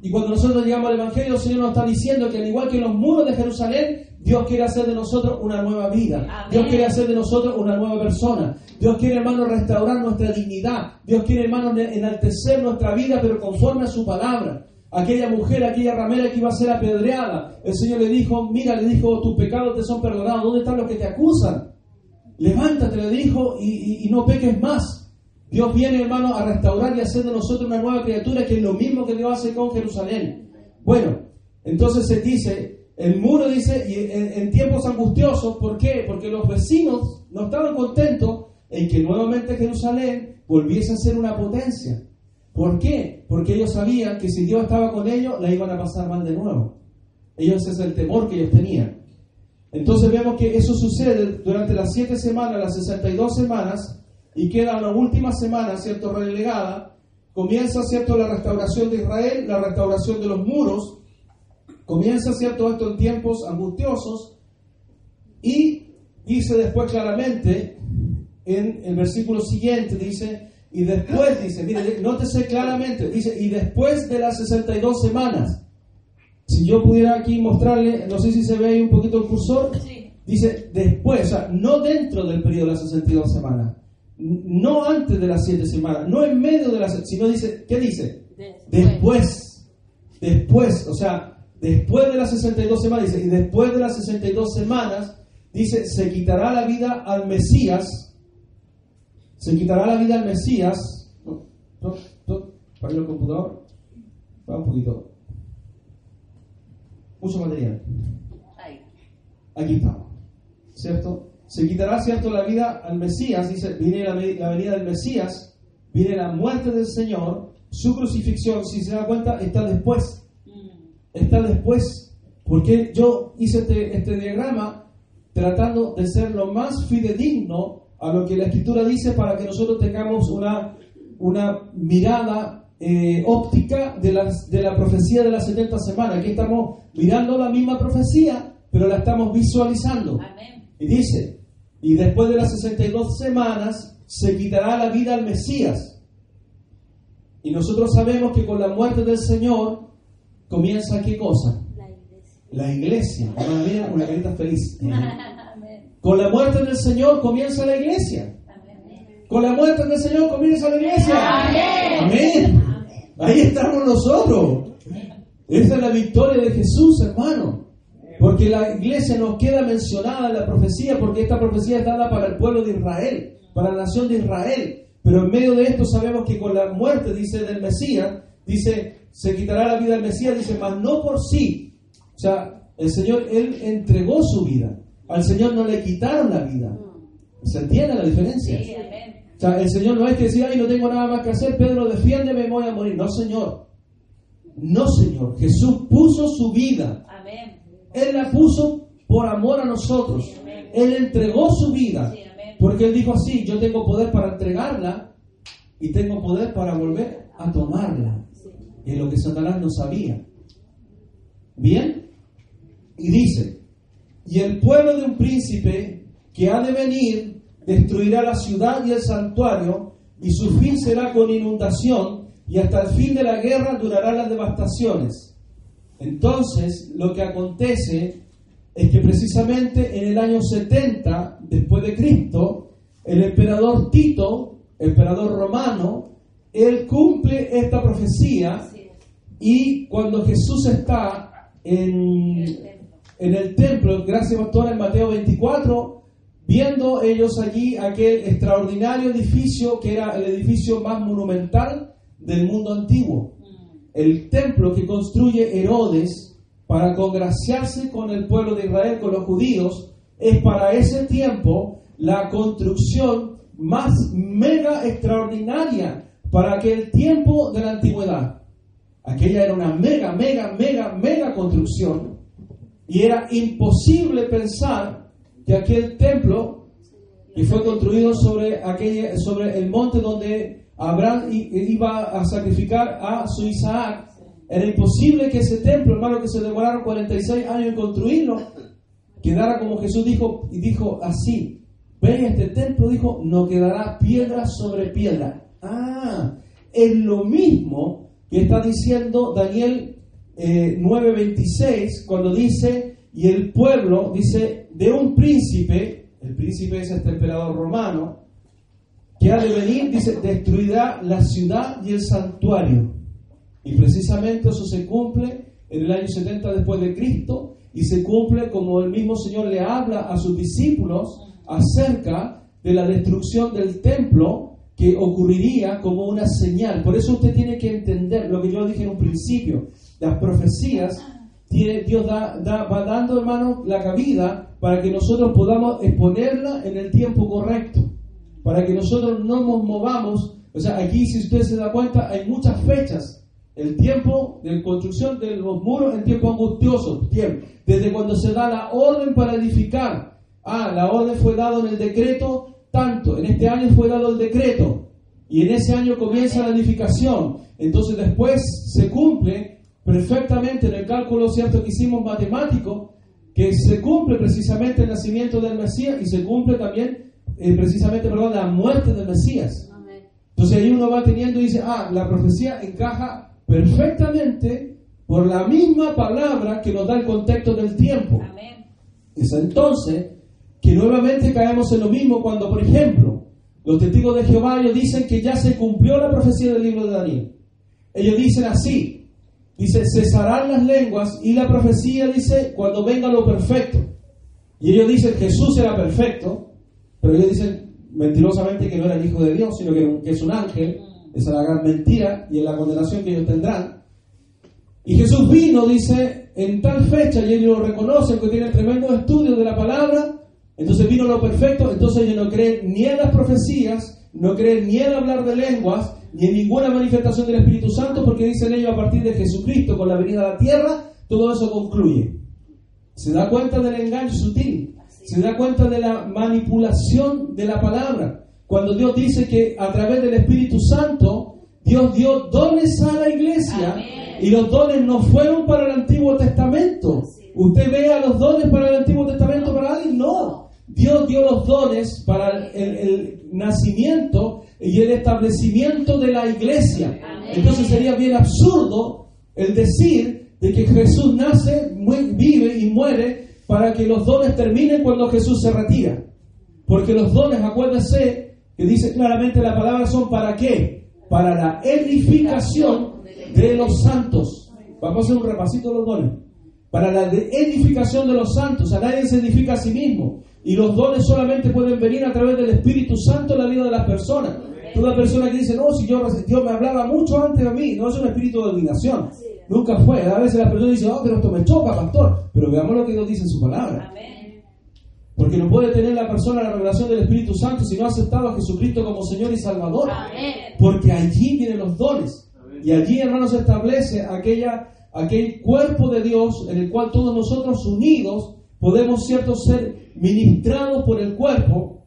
Y cuando nosotros llegamos al Evangelio, el Señor nos está diciendo que al igual que los muros de Jerusalén, Dios quiere hacer de nosotros una nueva vida. Dios quiere hacer de nosotros una nueva persona. Dios quiere, hermano, restaurar nuestra dignidad. Dios quiere, hermano, enaltecer nuestra vida, pero conforme a su palabra. Aquella mujer, aquella ramera que iba a ser apedreada, el Señor le dijo, mira, le dijo, tus pecados te son perdonados. ¿Dónde están los que te acusan? Levántate, le dijo, y, y no peques más. Dios viene, hermano, a restaurar y hacer de nosotros una nueva criatura, que es lo mismo que Dios hace con Jerusalén. Bueno, entonces se dice, el muro dice, en, tiempos angustiosos, ¿por qué? Porque los vecinos no estaban contentos en que nuevamente Jerusalén volviese a ser una potencia. ¿Por qué? Porque ellos sabían que si Dios estaba con ellos, la iban a pasar mal de nuevo. Ellos es el temor que ellos tenían. Entonces vemos que eso sucede durante las siete semanas, las 62 semanas, y queda la última semana, ¿cierto?, relegada. Comienza, ¿cierto?, la restauración de Israel, la restauración de los muros, Comienza, ¿cierto?, esto en tiempos angustiosos y dice después claramente en el versículo siguiente, dice, y después, dice, mire, nótese claramente, dice, y después de las 62 semanas, si yo pudiera aquí mostrarle, no sé si se ve ahí un poquito el cursor, dice después, o sea, no dentro del periodo de las 62 semanas, no antes de las 7 semanas, no en medio de las, sino dice, ¿qué dice? Después, después, o sea, Después de las 62 semanas, dice, y después de las 62 semanas, dice, se quitará la vida al Mesías, se quitará la vida al Mesías, para el computador, va un poquito, mucho material. Aquí estamos, ¿cierto? Se quitará, ¿cierto?, la vida al Mesías, dice, viene la, la venida del Mesías, viene la muerte del Señor, su crucifixión, si se da cuenta, está después está después. Porque yo hice este, este, diagrama tratando de ser lo más fidedigno a lo que la escritura dice para que nosotros tengamos una, una mirada eh, óptica de, las, de la profecía de las 70 semanas. Aquí estamos mirando la misma profecía, pero la estamos visualizando. Y dice, y después de las 62 semanas se quitará la vida al Mesías. Y nosotros sabemos que con la muerte del Señor comienza qué cosa? La iglesia. La iglesia. una carita feliz. Con la muerte del Señor comienza la iglesia. Con la muerte del Señor comienza la iglesia. Amén. Ahí estamos nosotros. Esta es la victoria de Jesús, hermano. Porque la iglesia nos queda mencionada en la profecía, porque esta profecía está dada para el pueblo de Israel, para la nación de Israel. Pero en medio de esto sabemos que con la muerte, dice del Mesías, dice, se quitará la vida del Mesías, dice, mas no por sí. O sea, el Señor, Él entregó su vida. Al Señor no le quitaron la vida. ¿Se entiende la diferencia? o sea, el Señor no es que decía, ay, no tengo nada más que hacer, Pedro, defiéndeme, voy a morir. No, Señor. No, Señor. Jesús puso su vida. Él la puso por amor a nosotros. Él entregó su vida. Porque Él dijo así, yo tengo poder para entregarla y tengo poder para volver a tomarla en lo que Satanás no sabía. Bien, y dice, y el pueblo de un príncipe que ha de venir destruirá la ciudad y el santuario, y su fin será con inundación, y hasta el fin de la guerra durarán las devastaciones. Entonces, lo que acontece es que precisamente en el año 70 después de Cristo, el emperador Tito, emperador romano, él cumple esta profecía Y cuando Jesús está en, el templo, gracias pastor, en Mateo 24, viendo ellos allí aquel extraordinario edificio que era el edificio más monumental del mundo antiguo. El templo que construye Herodes para congraciarse con el pueblo de Israel, con los judíos, es para ese tiempo la construcción más mega extraordinaria para aquel tiempo de la antigüedad. Aquella era una mega, mega, mega, mega construcción y era imposible pensar que aquel templo que fue construido sobre, aquella, sobre el monte donde Abraham iba a sacrificar a su Isaac, era imposible que ese templo, hermano, que se demoraron 46 años en construirlo, quedara como Jesús dijo, y dijo así, ven este templo, dijo, no quedará piedra sobre piedra. Ah, es lo mismo que está diciendo Daniel 9:26 eh, cuando dice, y el pueblo, dice, de un príncipe, el príncipe es este emperador romano, que ha de venir, dice, destruirá la ciudad y el santuario. Y precisamente eso se cumple en el año 70 después de Cristo y se cumple como el mismo Señor le habla a sus discípulos acerca de la destrucción del templo que ocurriría como una señal. Por eso usted tiene que entender lo que yo dije en un principio. Las profecías, tiene, Dios da, va dando, hermano, la cabida para que nosotros podamos exponerla en el tiempo correcto. Para que nosotros no nos movamos. O sea, aquí, si usted se da cuenta, hay muchas fechas. El tiempo de construcción de los muros, el tiempo angustioso, tiempo. Desde cuando se da la orden para edificar. Ah, la orden fue dada en el decreto tanto. En este año fue dado el decreto y en ese año comienza la edificación. Entonces después se cumple perfectamente en el cálculo cierto que hicimos matemático, que se cumple precisamente el nacimiento del Mesías y se cumple también eh, precisamente perdón, la muerte del Mesías. Entonces ahí uno va teniendo y dice, ah, la profecía encaja perfectamente por la misma palabra que nos da el contexto del tiempo. Es entonces que nuevamente caemos en lo mismo cuando, por ejemplo, los testigos de Jehová ellos dicen que ya se cumplió la profecía del libro de Daniel. Ellos dicen así, dice, cesarán las lenguas y la profecía dice, cuando venga lo perfecto. Y ellos dicen, Jesús era perfecto, pero ellos dicen mentirosamente que no era el Hijo de Dios, sino que, es un ángel. Esa es la gran mentira y es la condenación que ellos tendrán. Y Jesús vino, dice, en tal fecha, y ellos lo reconocen, que tienen tremendo estudio de la palabra, entonces vino lo perfecto, entonces ellos no creen ni en las profecías, no creen ni en hablar de lenguas, ni en ninguna manifestación del Espíritu Santo, porque dicen ellos a partir de Jesucristo con la venida a la tierra, todo eso concluye. Se da cuenta del engaño sutil, se da cuenta de la manipulación de la palabra. Cuando Dios dice que a través del Espíritu Santo, Dios dio dones a la iglesia y los dones no fueron para el Antiguo Testamento. Usted ve a los dones para el Antiguo Testamento para alguien, no. Dios dio los dones para el, nacimiento y el establecimiento de la iglesia. Entonces sería bien absurdo el decir de que Jesús nace, vive y muere para que los dones terminen cuando Jesús se retira. Porque los dones, acuérdese que dice claramente la palabra, son para qué? Para la edificación de los santos. Vamos a hacer un repasito de los dones. Para la edificación de los santos. A nadie se edifica a sí mismo. Y los dones solamente pueden venir a través del Espíritu Santo en la vida de las personas. Toda persona que dice, no, si yo, Dios me hablaba mucho antes de mí, no es un espíritu de adivinación. Nunca fue. A veces la persona dice, oh, pero esto me choca, pastor. Pero veamos lo que Dios dice en su palabra. Porque no puede tener la persona la revelación del Espíritu Santo si no ha aceptado a Jesucristo como Señor y Salvador. Porque allí vienen los dones. Y allí, hermanos, se establece aquella, aquel cuerpo de Dios en el cual todos nosotros unidos podemos, cierto, ser ministrados por el cuerpo.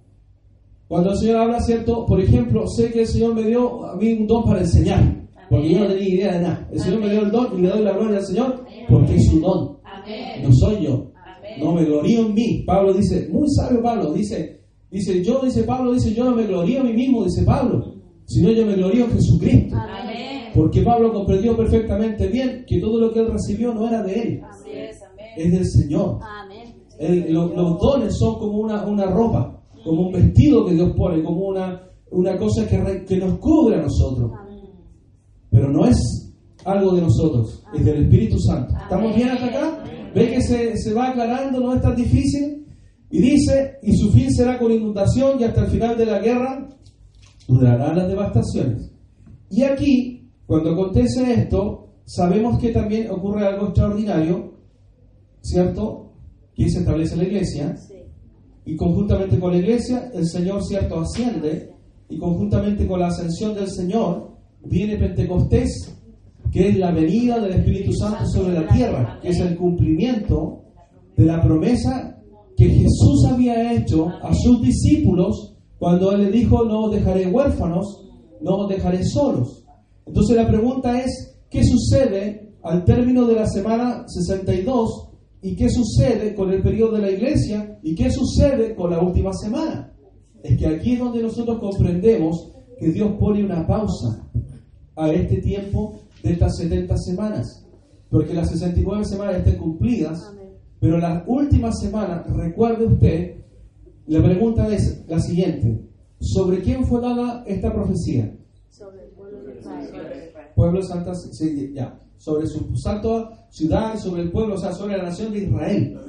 Cuando el Señor habla, cierto, por ejemplo, sé que el Señor me dio a mí un don para enseñar, porque yo no tenía idea de nada. El Señor me dio el don y le doy la gloria al Señor porque es su don. No soy yo. No me glorío en mí. Pablo dice, muy sabio Pablo, dice, dice, yo, dice Pablo, dice, yo no me glorío a mí mismo, dice Pablo, sino yo me glorío en Jesucristo. Porque Pablo comprendió perfectamente bien que todo lo que él recibió no era de él, es del Señor los, dones son como una, una ropa, como un vestido que Dios pone, como una, una cosa que, que nos cubre a nosotros. Pero no es algo de nosotros, es del Espíritu Santo. ¿Estamos bien hasta acá? ¿Ve que se, se va aclarando? ¿No es tan difícil? Y dice, y su fin será con inundación y hasta el final de la guerra durarán las devastaciones. Y aquí, cuando acontece esto, sabemos que también ocurre algo extraordinario, ¿cierto? Que se establece la iglesia. Y conjuntamente con la iglesia, el Señor, ¿cierto?, asciende. Y conjuntamente con la ascensión del Señor, viene Pentecostés, que es la venida del Espíritu Santo sobre la tierra, que es el cumplimiento de la promesa que Jesús había hecho a sus discípulos cuando Él le dijo, no os dejaré huérfanos, no os dejaré solos. Entonces la pregunta es, ¿qué sucede al término de la semana 62 y qué sucede con el periodo de la iglesia y qué sucede con la última semana? Es que aquí es donde nosotros comprendemos que Dios pone una pausa a este tiempo de estas 70 semanas, porque las 69 semanas estén cumplidas, pero las últimas semanas, recuerde usted, la pregunta es la siguiente, ¿sobre quién fue dada esta profecía? Sobre el pueblo de Israel. Pueblo de Santa, sí, ya, sobre su santa ciudad, sobre el pueblo, o sea, sobre la nación de Israel.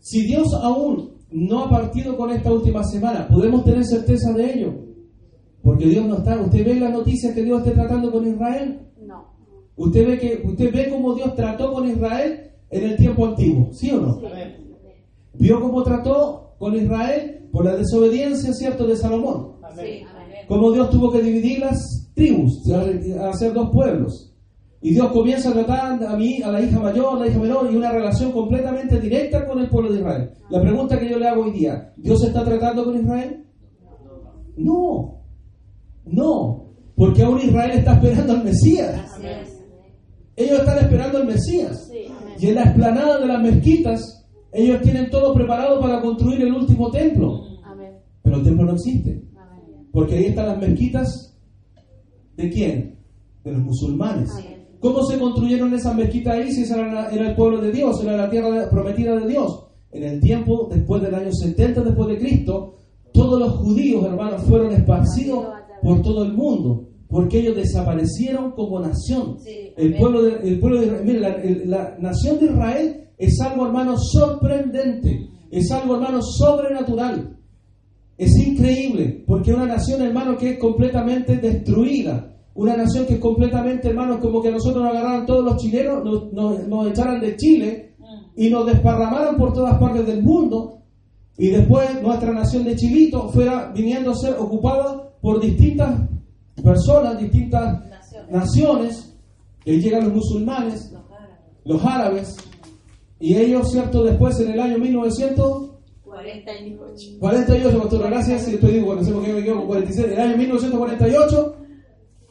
Si Dios aún no ha partido con esta última semana, ¿podemos tener certeza de ello? Porque Dios no está. ¿Usted ve las noticias que Dios esté tratando con Israel? No. ¿Usted ve, que, ¿Usted ve cómo Dios trató con Israel en el tiempo antiguo? ¿Sí o no? ¿Vio cómo trató con Israel por la desobediencia, cierto, de Salomón? Sí. Cómo Dios tuvo que dividir las tribus, hacer dos pueblos. Y Dios comienza a tratar a mí, a la hija mayor, a la hija menor, y una relación completamente directa con el pueblo de Israel. La pregunta que yo le hago hoy día, ¿Dios está tratando con Israel? No, no, porque aún Israel está esperando al Mesías. Ellos están esperando al Mesías. Sí. Y en la explanada de las mezquitas, ellos tienen todo preparado para construir el último templo. Pero el templo no existe. Porque ahí están las mezquitas de quién? De los musulmanes. ¿Cómo se construyeron esas mezquitas ahí si esa era, el pueblo de Dios, era la tierra prometida de Dios? En el tiempo, después del año 70 después de Cristo, todos los judíos, hermanos, fueron esparcidos por todo el mundo, porque ellos desaparecieron como nación. Sí, El pueblo de, el pueblo de Israel, mire, la, el- la nación de Israel es algo, hermano, sorprendente, es algo, hermano, sobrenatural. Es increíble, porque una nación, hermano, que es completamente destruida. Una nación que es completamente, hermano, como que nosotros nos agarraran todos los chilenos, nos, nos- nos echaran de Chile y nos desparramaran por todas partes del mundo. Y después nuestra nación de Chilito fuera viniendo a ser ocupada por distintas personas, distintas Naciones. naciones. Y llegan los musulmanes, Los árabes. los árabes. Y ellos, cierto, después en el año 1900 48. 48, pastor, gracias. Si estoy digo, no sé por qué me equivoco, 46. El año 1948,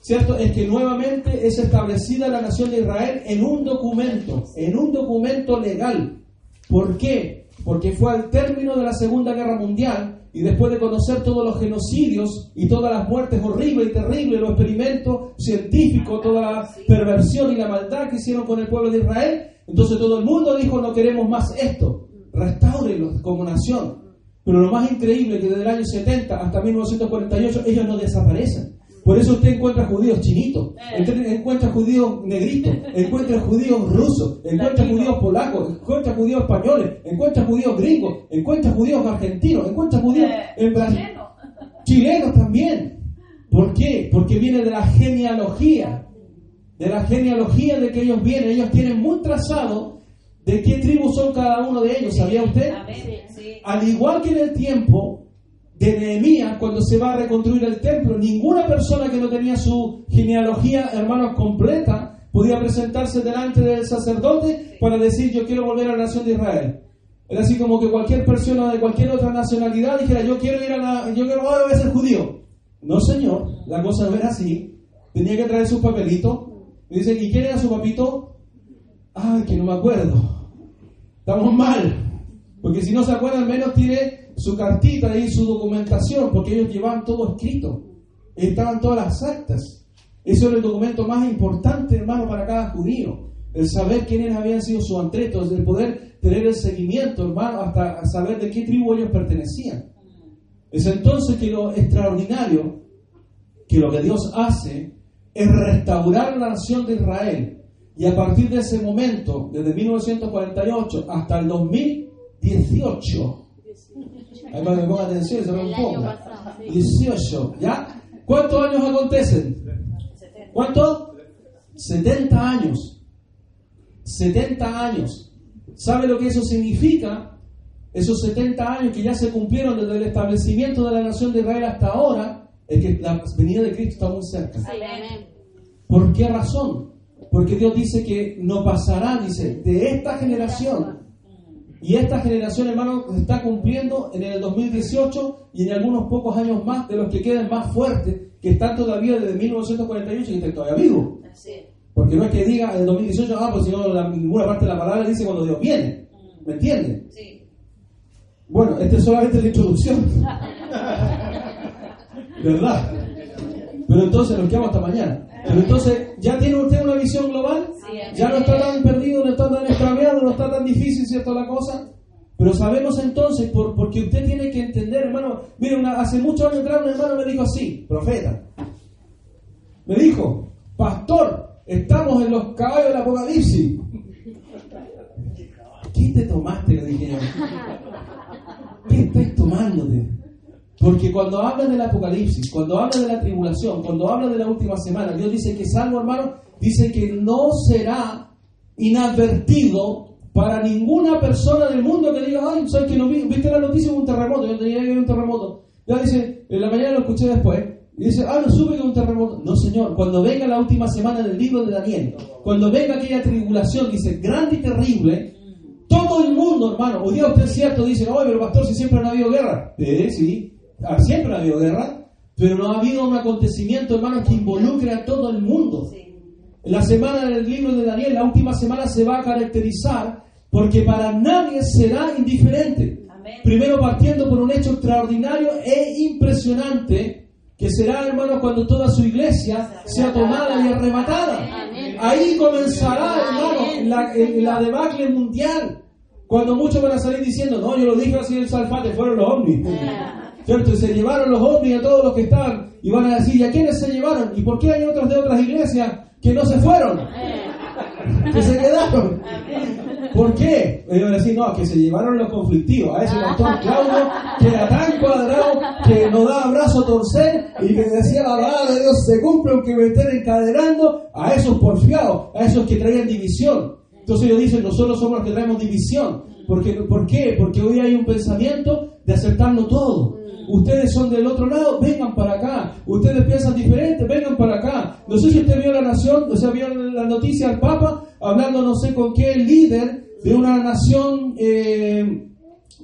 ¿cierto? Es que nuevamente es establecida la nación de Israel en un documento, en un documento legal. ¿Por qué? Porque fue al término de la Segunda Guerra Mundial y después de conocer todos los genocidios y todas las muertes horribles y terribles, los experimentos científicos, toda la perversión y la maldad que hicieron con el pueblo de Israel, entonces todo el mundo dijo no queremos más esto, restáurenlos como nación. Pero lo más increíble es que desde el año 70 hasta 1948 ellos no desaparecen. Por eso usted encuentra judíos chinitos, usted encuentra judíos negritos, encuentra judíos rusos, encuentra judíos polacos, encuentra judíos españoles, encuentra judíos gringos, encuentra judíos argentinos, encuentra judíos en Brasil, chilenos también. ¿Por qué? Porque viene de la genealogía, de la genealogía de que ellos vienen. Ellos tienen muy trazado de qué tribu son cada uno de ellos. ¿Sabía usted? Al igual que en el tiempo de Nehemías, cuando se va a reconstruir el templo, ninguna persona que no tenía su genealogía, hermanos, completa, podía presentarse delante del sacerdote para decir yo quiero volver a la nación de Israel. Era así como que cualquier persona de cualquier otra nacionalidad dijera yo quiero ir a la, yo quiero a ser judío. No señor, la cosa no era así. Tenía que traer su papelito. Y dice, ¿y quién era su papito? Ay, que no me acuerdo. Estamos mal. Porque si no se acuerda, al menos tiene su cartita y su documentación, porque ellos llevaban todo escrito. Estaban todas las actas. Eso era el documento más importante, hermano, para cada judío. El saber quiénes habían sido sus antretos, el poder tener el seguimiento, hermano, hasta saber de qué tribu ellos pertenecían. Es entonces que lo extraordinario, que lo que Dios hace, es restaurar la nación de Israel. Y a partir de ese momento, desde 1948 hasta el 2018, me ponga atención, se me sí. 18, ¿ya? ¿Cuántos años acontecen? ¿Cuánto? 70 años. 70 años. ¿Sabe lo que eso significa? Esos 70 años que ya se cumplieron desde el establecimiento de la nación de Israel hasta ahora, es que la venida de Cristo está muy cerca. ¿Por qué razón? Porque Dios dice que no pasará, dice, de esta generación. Y esta generación, hermano, se está cumpliendo en el 2018 y en algunos pocos años más de los que queden más fuertes, que están todavía desde 1948 y están todavía vivos. Porque no es que diga en el 2018, ah, pues si no, la- ninguna parte de la palabra dice cuando Dios viene. ¿Me entienden? Sí. Bueno, esta es solamente la introducción. ¿Verdad? Pero entonces nos quedamos hasta mañana. Pero entonces, ¿ya tiene usted una visión global? Sí. Ya no está Pero sabemos entonces, por, porque usted tiene que entender, hermano. Mire, hace muchos años atrás un hermano me dijo así, profeta. Me dijo, pastor, estamos en los caballos del apocalipsis. ¿Qué te tomaste? Le dije. ¿Qué estás tomándote? Porque cuando habla del apocalipsis, cuando habla de la tribulación, cuando habla de la última semana, Dios dice que salvo, hermano, dice que no será inadvertido para ninguna persona del mundo que diga, ay, ¿sabes que no vi? ¿Viste la noticia de un terremoto? Yo tenía que ver un terremoto. Ya dice, en la mañana lo escuché después, y dice, ah, no supe que un terremoto. No, señor, cuando venga la última semana del libro de Daniel, cuando venga aquella tribulación, dice, grande y terrible, todo el mundo, hermano, hoy día usted es cierto, dice, oye, pero pastor, si siempre no ha habido guerra. Eh, sí, ah, siempre ha habido guerra, pero no ha habido un acontecimiento, hermano, que involucre a todo el mundo. Sí. La semana del libro de Daniel, la última semana, se va a caracterizar porque para nadie será indiferente. Amén. Primero partiendo por un hecho extraordinario e impresionante, que será, hermano, cuando toda su iglesia sea tomada y arrebatada. Amén. Ahí comenzará, hermano, la, debacle mundial. Cuando muchos van a salir diciendo, no, yo lo dije así en el Salfate, fueron los ovnis. ¿Cierto? Y se llevaron los ovnis a todos los que estaban. Y van a decir, ¿y a quiénes se llevaron? ¿Y por qué hay otros de otras iglesias que no se fueron? Que se quedaron. ¿Por qué? Ellos decir, no, que se llevaron los conflictivos. A ese pastor Claudio, que era tan cuadrado, que nos da abrazo a torcer y que decía la palabra de Dios se cumple aunque me estén encadenando. A esos porfiados, a esos que traían división. Entonces ellos dicen, nosotros somos los que traemos división. Porque, ¿Por qué? Porque hoy hay un pensamiento de aceptarlo todo. Ustedes son del otro lado, vengan para acá. Ustedes piensan diferente, vengan para acá. No sé si usted vio la nación, o sea, vio la noticia al Papa hablando no sé con qué líder de una nación eh,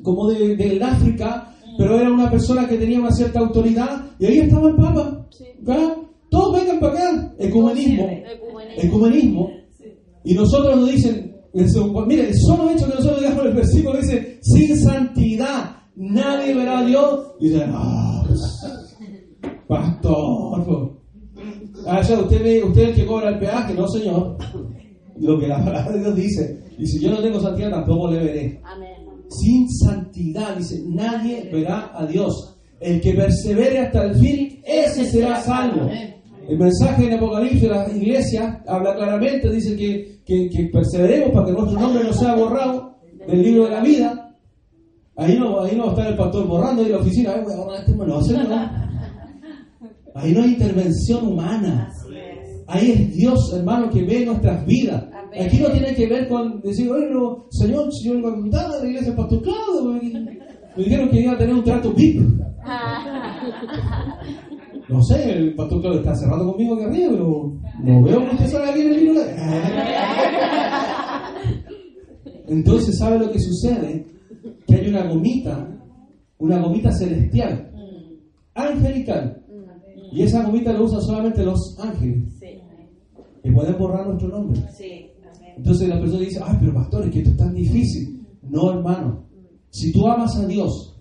como de, del África, pero era una persona que tenía una cierta autoridad y ahí estaba el Papa. Todos vengan para acá. Ecumenismo. Ecumenismo. Y nosotros nos dicen, mire, el solo hecho que nosotros digamos el versículo dice, sin santidad nadie verá a Dios. Y dicen, ah, pastor. pues". Ah, ya, usted, me- usted es el que cobra el peaje, no señor. Lo que la palabra de Dios dice. Y si yo no tengo santidad, tampoco le veré. Amén. Sin santidad, dice, nadie verá a Dios. El que persevere hasta el fin, ese será salvo. El mensaje en Apocalipsis de la iglesia habla claramente, dice que, que, que perseveremos para que nuestro nombre no sea borrado del libro de la vida. Ahí no, ahí no va a estar el pastor borrando ahí en la oficina. "Ay, este hermano", no, señor, no. Ahí no hay intervención humana. Ahí es Dios, hermano, que ve nuestras vidas. Amén. Aquí no tiene que ver con decir, oye, no, Señor, si yo vengo a contar de la iglesia Pastor Claudio, me me dijeron que iba a tener un trato VIP. No sé, el Pastor Claudio está cerrado conmigo aquí arriba, pero no veo que usted salga aquí en el libro. de- Entonces, ¿sabe lo que sucede? Que hay una gomita, una gomita celestial, angelical, y esa gomita la usan solamente los ángeles, Que pueden borrar nuestro nombre. Sí. Amén. Entonces la persona dice, ay, pero pastor, es que esto es tan difícil. No, hermano. Si tú amas a Dios,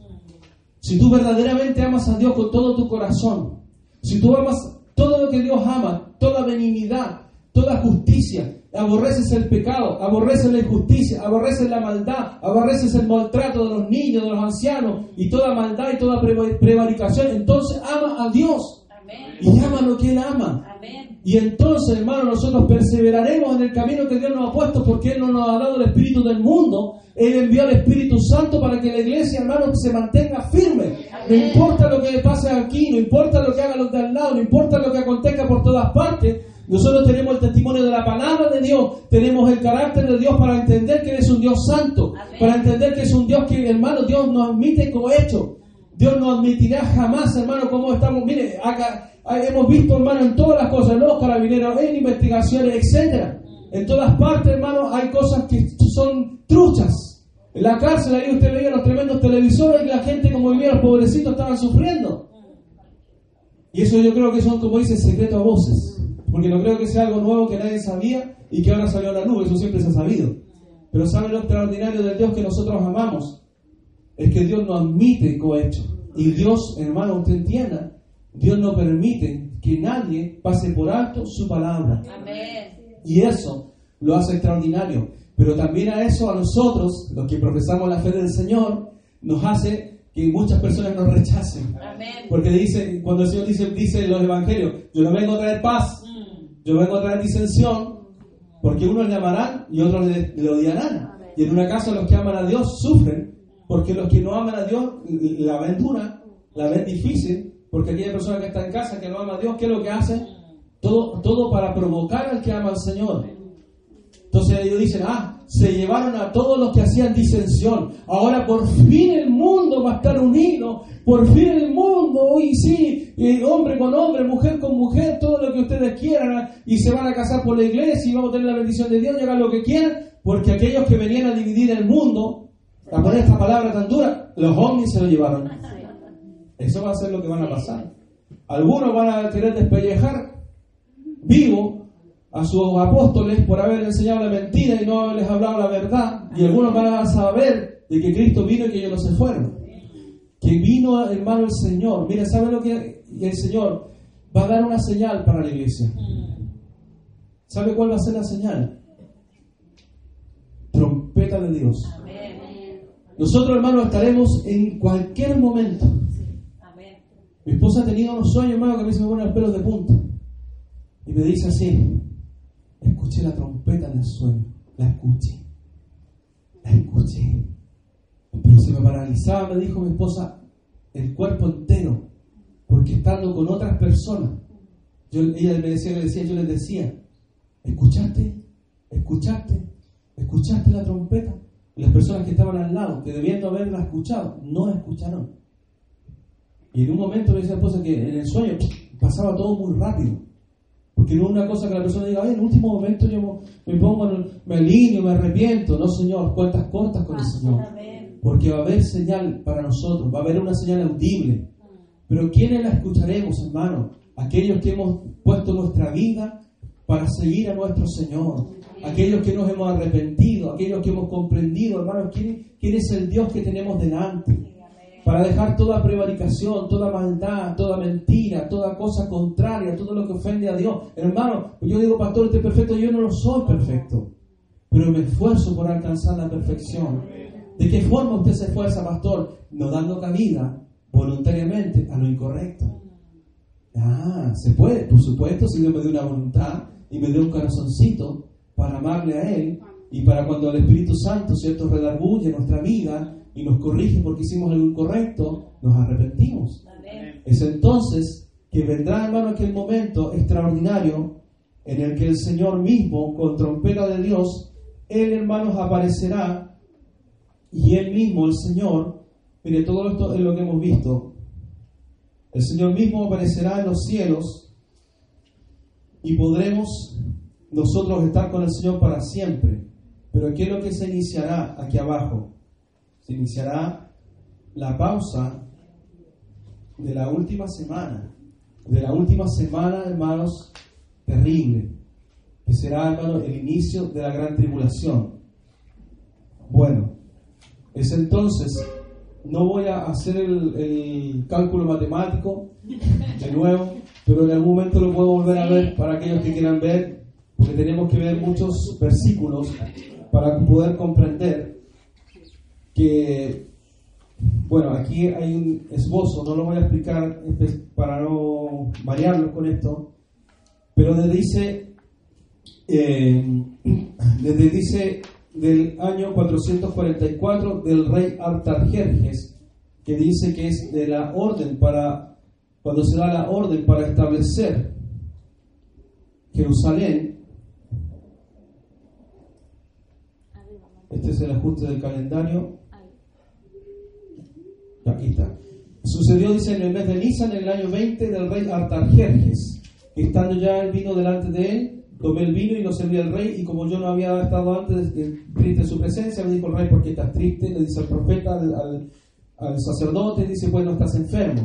si tú verdaderamente amas a Dios con todo tu corazón, si tú amas todo lo que Dios ama, toda benignidad, toda justicia, aborreces el pecado, aborreces la injusticia, aborreces la maldad, aborreces el maltrato de los niños, de los ancianos y toda maldad y toda preva- prevaricación, entonces ama a Dios. Y ama lo que Él ama. Y entonces, hermano, nosotros perseveraremos en el camino que Dios nos ha puesto porque Él no nos ha dado el Espíritu del mundo. Él envió al Espíritu Santo para que la iglesia, hermano, se mantenga firme. No importa lo que pase aquí, no importa lo que hagan los de al lado, no importa lo que acontezca por todas partes. Nosotros tenemos el testimonio de la palabra de Dios, tenemos el carácter de Dios para entender que Él es un Dios santo, para entender que es un Dios que, hermano, Dios nos admite como hecho. Dios no admitirá jamás, hermano, como estamos. Mire, acá ah, hemos visto, hermano, en todas las cosas, en los carabineros, en investigaciones, etcétera. En todas partes, hermano, hay cosas que son truchas. En la cárcel, ahí usted veía los tremendos televisores y la gente, como vivía, los pobrecitos estaban sufriendo. Y eso yo creo que son, como dice, secretos a voces. Porque no creo que sea algo nuevo que nadie sabía y que ahora salió a la luz. Eso siempre se ha sabido. Pero ¿saben lo extraordinario del Dios que nosotros amamos? Es que Dios no admite cohecho. Y Dios, hermano, usted entienda, Dios no permite que nadie pase por alto su palabra. Amén. Y eso lo hace extraordinario. Pero también a eso, a nosotros, los que profesamos la fe del Señor, nos hace que muchas personas nos rechacen. Amén. Porque dice, cuando el Señor dice, dice en los evangelios, yo no vengo a traer paz, Mm. yo vengo a traer disensión, porque unos le amarán y otros le, le odiarán. Y en una casa los que aman a Dios sufren, porque los que no aman a Dios la ven dura, la ven difícil, porque aquella persona que está en casa que no ama a Dios, ¿qué es lo que hace? Todo, todo para provocar al que ama al Señor. Entonces ellos dicen, ah, se llevaron a todos los que hacían disensión. Ahora por fin el mundo va a estar unido. Por fin el mundo, hoy sí, hombre con hombre, mujer con mujer, todo lo que ustedes quieran. Y se van a casar por la iglesia y vamos a tener la bendición de Dios y hagan lo que quieran. Porque aquellos que venían a dividir el mundo, a poner esta palabra tan dura, los ovnis se lo llevaron. Eso va a ser lo que van a pasar. Algunos van a querer despellejar vivo a sus apóstoles por haber enseñado la mentira y no haberles hablado la verdad. Y algunos van a saber de que Cristo vino y que ellos no se fueron. Que vino, hermano, el Señor. Mira, ¿sabe lo que el Señor va a dar una señal para la iglesia? ¿Sabe cuál va a ser la señal? Trompeta de Dios. Nosotros, hermanos, estaremos en cualquier momento. Amén. Mi esposa ha tenido unos sueños, hermano, que a mí se me ponen los pelos de punta. Y me dice así, escuché la trompeta en el sueño, la escuché, la escuché. Pero se me paralizaba, me dijo mi esposa, el cuerpo entero, porque estando con otras personas, yo, ella me decía, le decía, yo les decía, ¿escuchaste? ¿Escuchaste? ¿Escuchaste la trompeta? Y las personas que estaban al lado, que debiendo haberla escuchado, no la escucharon. Y en un momento me dice la esposa que en el sueño pasaba todo muy rápido. Porque no es una cosa que la persona diga, "Ay, en el último momento yo me pongo, en el- me alineo, me arrepiento. No, Señor, cuentas cortas con el Señor. Porque va a haber señal para nosotros, va a haber una señal audible. Pero ¿quiénes la escucharemos, hermano? Aquellos que hemos puesto nuestra vida para seguir a nuestro Señor. Aquellos que nos hemos arrepentido, aquellos que hemos comprendido, hermanos, ¿quién, quién es el Dios que tenemos delante? para dejar toda prevaricación, toda maldad, toda mentira, toda cosa contraria, todo lo que ofende a Dios. Hermano, yo digo, pastor, usted es perfecto, yo no lo soy perfecto, pero me esfuerzo por alcanzar la perfección. ¿De qué forma usted se esfuerza, pastor? No dando cabida voluntariamente a lo incorrecto. Ah, se puede, por supuesto, si Dios me dio una voluntad y me dio un corazoncito para amarle a Él y para cuando el Espíritu Santo, ¿cierto?, redarguye nuestra vida y nos corrige porque hicimos algo incorrecto, nos arrepentimos. Amén. Es entonces que vendrá, hermano, aquel momento extraordinario en el que el Señor mismo, con trompeta de Dios, Él, hermanos, aparecerá y Él mismo, el Señor, mire, todo esto es lo que hemos visto. El Señor mismo aparecerá en los cielos y podremos nosotros estar con el Señor para siempre. Pero ¿qué es lo que se iniciará aquí abajo? Se iniciará la pausa de la última semana, de la última semana, hermanos, terrible, que será, hermanos, el inicio de la gran tribulación. Bueno, es entonces, no voy a hacer el, el cálculo matemático de nuevo, pero en algún momento lo puedo volver a ver para aquellos que quieran ver, porque tenemos que ver muchos versículos para poder comprender que bueno, aquí hay un esbozo, no lo voy a explicar espe- para no variarlo con esto, pero donde dice, eh, desde dice del año 444 del rey Artajerjes, que dice que es de la orden para, cuando se da la orden para establecer Jerusalén, este es el ajuste del calendario, aquí está. Sucedió, dice, en el mes de Nisan, en el año 20 del rey Artajerjes, que estando ya el vino delante de él, tomé el vino y lo serví al rey, y como yo no había estado antes triste en su presencia, me dijo el rey, ¿por qué estás triste? Le dice al profeta, al, al- al sacerdote, dice, pues no estás enfermo.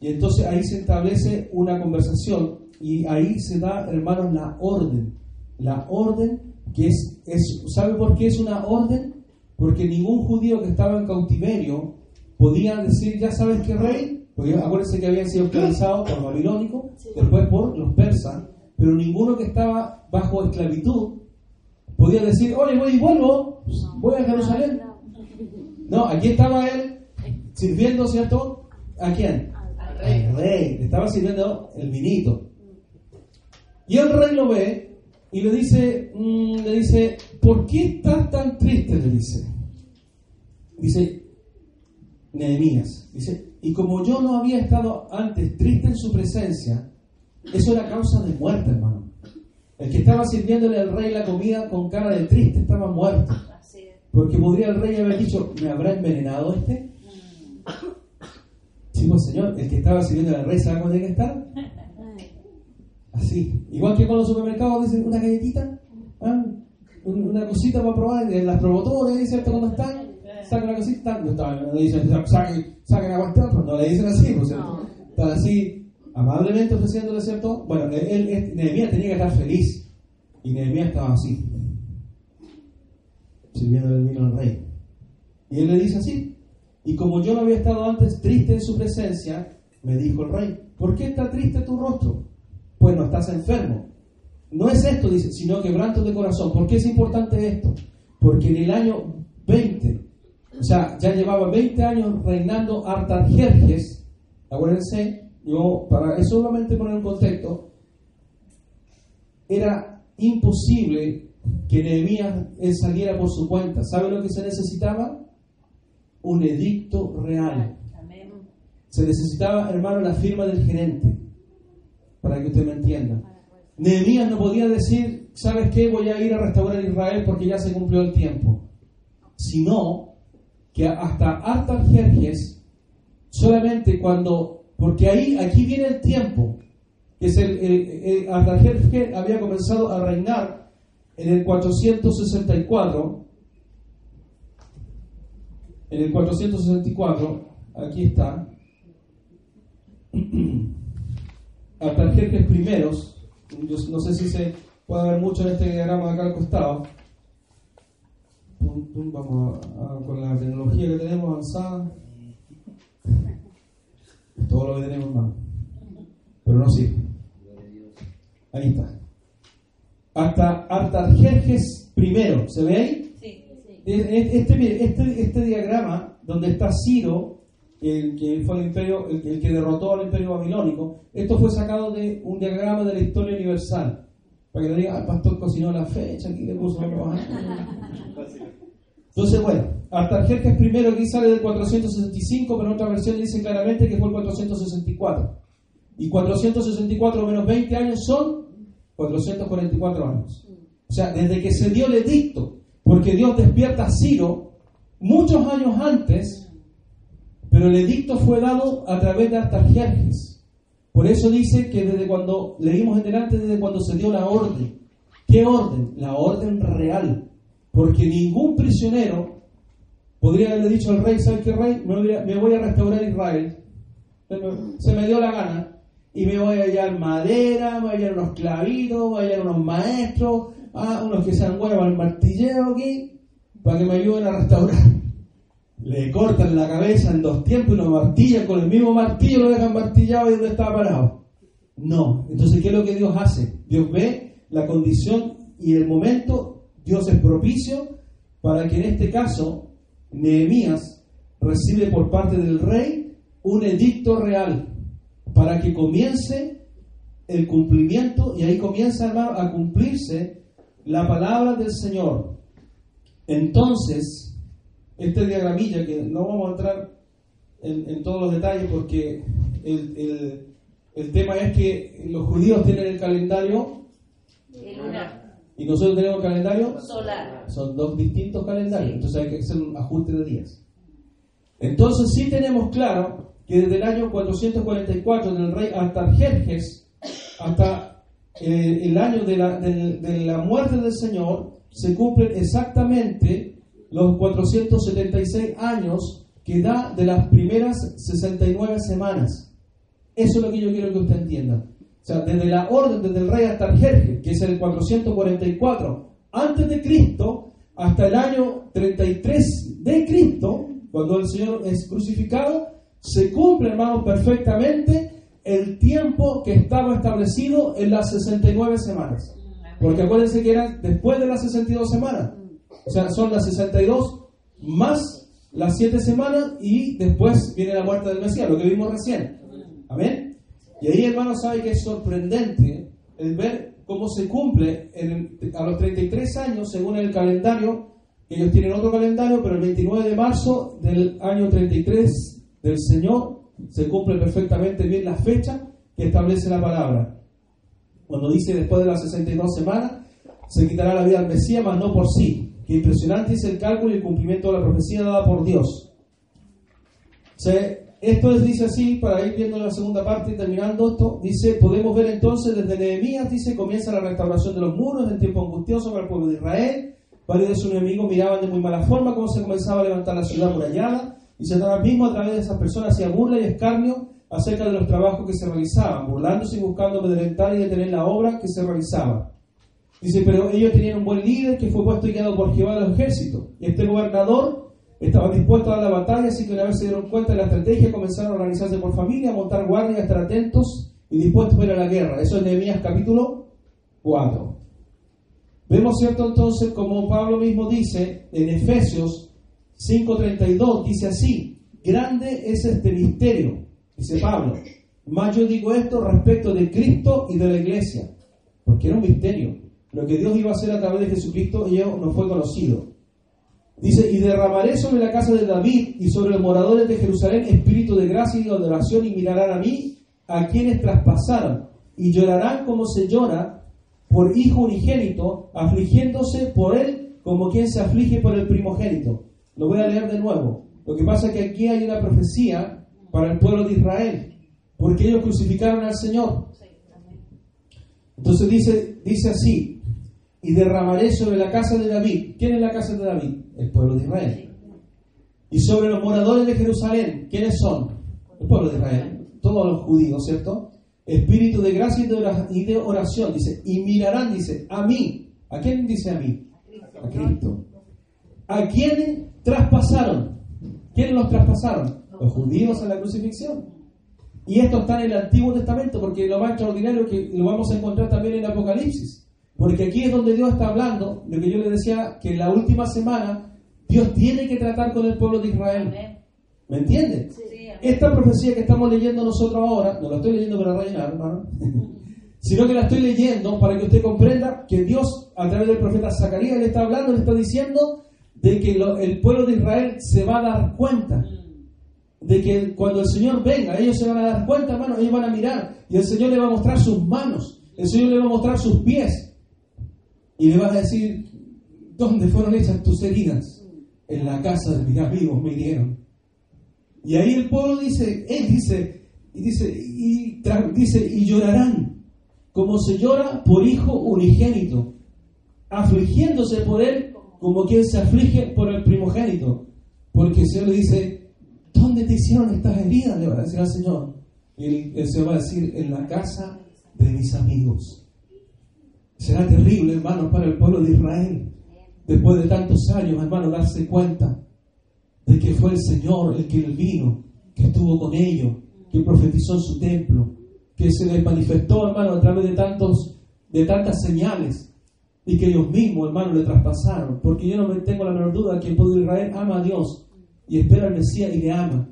Y entonces ahí se establece una conversación, y ahí se da, hermanos, la orden. La orden que es, es ¿sabe por qué es una orden? Porque ningún judío que estaba en cautiverio podía decir, ya sabes qué rey, porque acuérdense que habían sido esclavizados por babilónico, después por los persas, pero ninguno que estaba bajo esclavitud podía decir, oye, voy y vuelvo, voy a Jerusalén. No, aquí estaba él sirviendo, ¿cierto? ¿A quién? Al Al rey, le estaba sirviendo el vinito. Y el rey lo ve y le dice, mm, le dice, ¿por qué estás tan triste? Le dice. Dice, Nehemías, dice, y como yo no había estado antes triste en su presencia, eso era causa de muerte, hermano. El que estaba sirviéndole al rey la comida con cara de triste estaba muerto. Porque podría el rey haber dicho, ¿me habrá envenenado este? Sí, pues señor, el que estaba sirviendo al rey, ¿sabe tiene que estar? Así. Igual que con los supermercados dicen una galletita, ¿ah? Un- una cosita para probar, en las promotoras, ¿cierto? ¿Cómo están? Sacan una cosita, no, están, no dicen, saquen, saquen cuestión, pues no le dicen así, pues, ¿cierto? Están así, amablemente ofreciéndole, ¿cierto? Bueno, él, él- Nehemías tenía que estar feliz. Y Nehemías estaba así, sirviendo el vino al rey. Y él le dice así, y como yo no había estado antes triste en su presencia, me dijo el rey, ¿por qué está triste tu rostro? Pues no estás enfermo. No es esto, dice, sino quebranto de corazón. ¿Por qué es importante esto? Porque en el año 20, o sea, ya llevaba 20 años reinando Artajerjes, acuérdense, yo para eso solamente poner un contexto, era imposible que Nehemías saliera por su cuenta. ¿Sabe lo que se necesitaba? Un edicto real. Se necesitaba, hermano, la firma del gerente, para que usted me entienda. Nehemías no podía decir, ¿sabes qué? Voy a ir a restaurar Israel porque ya se cumplió el tiempo. Sino que hasta Artajerjes, solamente cuando, porque ahí, aquí viene el tiempo, que es el, el- el- Artajerjes había comenzado a reinar en el 464, en el 464, aquí está, Artajerjes primeros, yo no sé si se puede ver mucho en este diagrama de acá al costado. Pum, pum, Vamos a- a- con la tecnología que tenemos avanzada. Todo lo que tenemos en mano. Pero no sirve. Ahí está. Hasta Artajerjes primero, ¿se ve ahí? Sí, sí. Este, este, este, este diagrama donde está Ciro, el que fue el imperio, el, el que derrotó al imperio babilónico, esto fue sacado de un diagrama de la historia universal. Para que no diga, "Ah, el pastor cocinó la fecha, aquí le puso algo, ajá". Entonces, bueno, Artajerjes primero aquí sale del 465, pero en otra versión dice claramente que fue el 464. Y 464 menos 20 años son 444 años. O sea, desde que se dio el edicto, porque Dios despierta a Ciro muchos años antes, pero el edicto fue dado a través de Artajerjes. Por eso dice que desde cuando leímos en delante, desde cuando se dio la orden. ¿Qué orden? La orden real. Porque ningún prisionero podría haberle dicho al rey, ¿sabes qué rey? Me voy a, restaurar Israel. Se me- dio la gana. Y me voy a hallar madera, voy a hallar unos clavitos, voy a hallar unos maestros, ah, unos que sean buenos para el martilleo aquí, para que me ayuden a restaurar. Le cortan la cabeza en dos tiempos y lo martillan con el mismo martillo, lo dejan martillado y donde estaba parado. No. Entonces, ¿qué es lo que Dios hace? Dios ve la condición y el momento, Dios es propicio para que en este caso Nehemías recibe por parte del rey un edicto real para que comience el cumplimiento y ahí comienza a cumplirse la palabra del Señor. Entonces, este diagramilla que no vamos a entrar en, en todos los detalles porque el, el- el tema es que los judíos tienen el calendario lunar. y nosotros tenemos calendario Solar. son dos distintos calendarios, Sí. entonces hay que hacer un ajuste de días. Entonces sí tenemos claro que desde el año 444 del rey Artajerjes hasta eh, el año de la, de- de la muerte del Señor se cumplen exactamente los 476 años que da de las primeras 69 semanas. Eso es lo que yo quiero que usted entienda. O sea, desde la orden desde el rey Artajerjes, que es el 444 antes de Cristo, hasta el año 33 de Cristo, cuando el Señor es crucificado, se cumple, hermano, perfectamente el tiempo que estaba establecido en las 69 semanas. Porque acuérdense que eran después de las 62 semanas. O sea, son las 62 más las 7 semanas y después viene la muerte del Mesías, lo que vimos recién. Amén. Y ahí, hermano, sabe que es sorprendente el ver cómo se cumple en el- a los 33 años, según el calendario. Ellos tienen otro calendario, pero el 29 de marzo del año 33 del Señor se cumple perfectamente bien la fecha que establece la palabra. Cuando dice después de las 62 semanas, se quitará la vida al Mesías, mas no por sí. Qué impresionante es el cálculo y el cumplimiento de la profecía dada por Dios. Sea, esto es, dice así, para ir viendo la segunda parte y terminando esto, dice, podemos ver entonces desde Nehemías, dice, comienza la restauración de los muros en tiempo angustioso para el pueblo de Israel. Varios de sus enemigos miraban de muy mala forma cómo se comenzaba a levantar la ciudad murallada y Satanás mismo a través de esas personas hacía burla y escarnio acerca de los trabajos que se realizaban, burlándose y buscando amedrentar y detener la obra que se realizaba. Dice, pero ellos tenían un buen líder que fue puesto y guiado por Jehová de los ejércitos. Y este gobernador estaba dispuesto a dar la batalla, así que una vez se dieron cuenta de la estrategia, comenzaron a organizarse por familia, a montar guardia, a estar atentos y dispuestos a ir a la guerra. Eso es Nehemías capítulo 4. Vemos, ¿cierto? Entonces, como Pablo mismo dice en Efesios 5.32, dice así, grande es este misterio, dice Pablo. Más yo digo esto respecto de Cristo y de la iglesia, porque era un misterio. Lo que Dios iba a hacer a través de Jesucristo ello no fue conocido. Dice, y derramaré sobre la casa de David y sobre los moradores de Jerusalén espíritu de gracia y de adoración y mirarán a mí a quienes traspasaron y llorarán como se llora por hijo unigénito, afligiéndose por él como quien se aflige por el primogénito. Lo voy a leer de nuevo. Lo que pasa es que aquí hay una profecía para el pueblo de Israel, porque ellos crucificaron al Señor. Entonces dice, dice así, y derramaré sobre la casa de David. ¿Quién es la casa de David? El pueblo de Israel. Y sobre los moradores de Jerusalén, ¿quiénes son? El pueblo de Israel, todos los judíos, ¿cierto? Espíritu de gracia y de oración, dice, y mirarán, dice, a mí. ¿A quién dice a mí? A Cristo. ¿A quiénes traspasaron? ¿Quiénes los traspasaron? Los judíos en la crucifixión. Y esto está en el Antiguo Testamento, porque lo más extraordinario que lo vamos a encontrar también en Apocalipsis. Porque aquí es donde Dios está hablando, lo que yo le decía, que en la última semana Dios tiene que tratar con el pueblo de Israel. Amén. ¿Me entienden? Sí, amén. Esta profecía que estamos leyendo nosotros ahora, no la estoy leyendo para rellenar, hermano, sino que la estoy leyendo para que usted comprenda que Dios, a través del profeta Zacarías, le está hablando, le está diciendo de que lo- el pueblo de Israel se va a dar cuenta de que cuando el Señor venga, ellos se van a dar cuenta, hermano, ellos van a mirar y el Señor le va a mostrar sus manos, el Señor le va a mostrar sus pies y le va a decir, ¿dónde fueron hechas tus heridas? En la casa de mis amigos me hirieron. Y ahí el pueblo dice, él dice, y dice, y dice, y llorarán, como se llora por hijo unigénito, afligiéndose por él como quien se aflige por el primogénito. Porque el Señor le dice, ¿dónde te hicieron estas heridas? Le va a decir al Señor. Y el, el va a decir, en la casa de mis amigos. Será terrible, hermanos, para el pueblo de Israel, después de tantos años, hermanos, darse cuenta de que fue el Señor el que vino, que estuvo con ellos, que profetizó en su templo, que se les manifestó, hermano, a través de tantos, de tantas señales, y que ellos mismos, hermano, le traspasaron, porque yo no me tengo la menor duda que el pueblo de Israel ama a Dios, y espera al Mesías y le ama.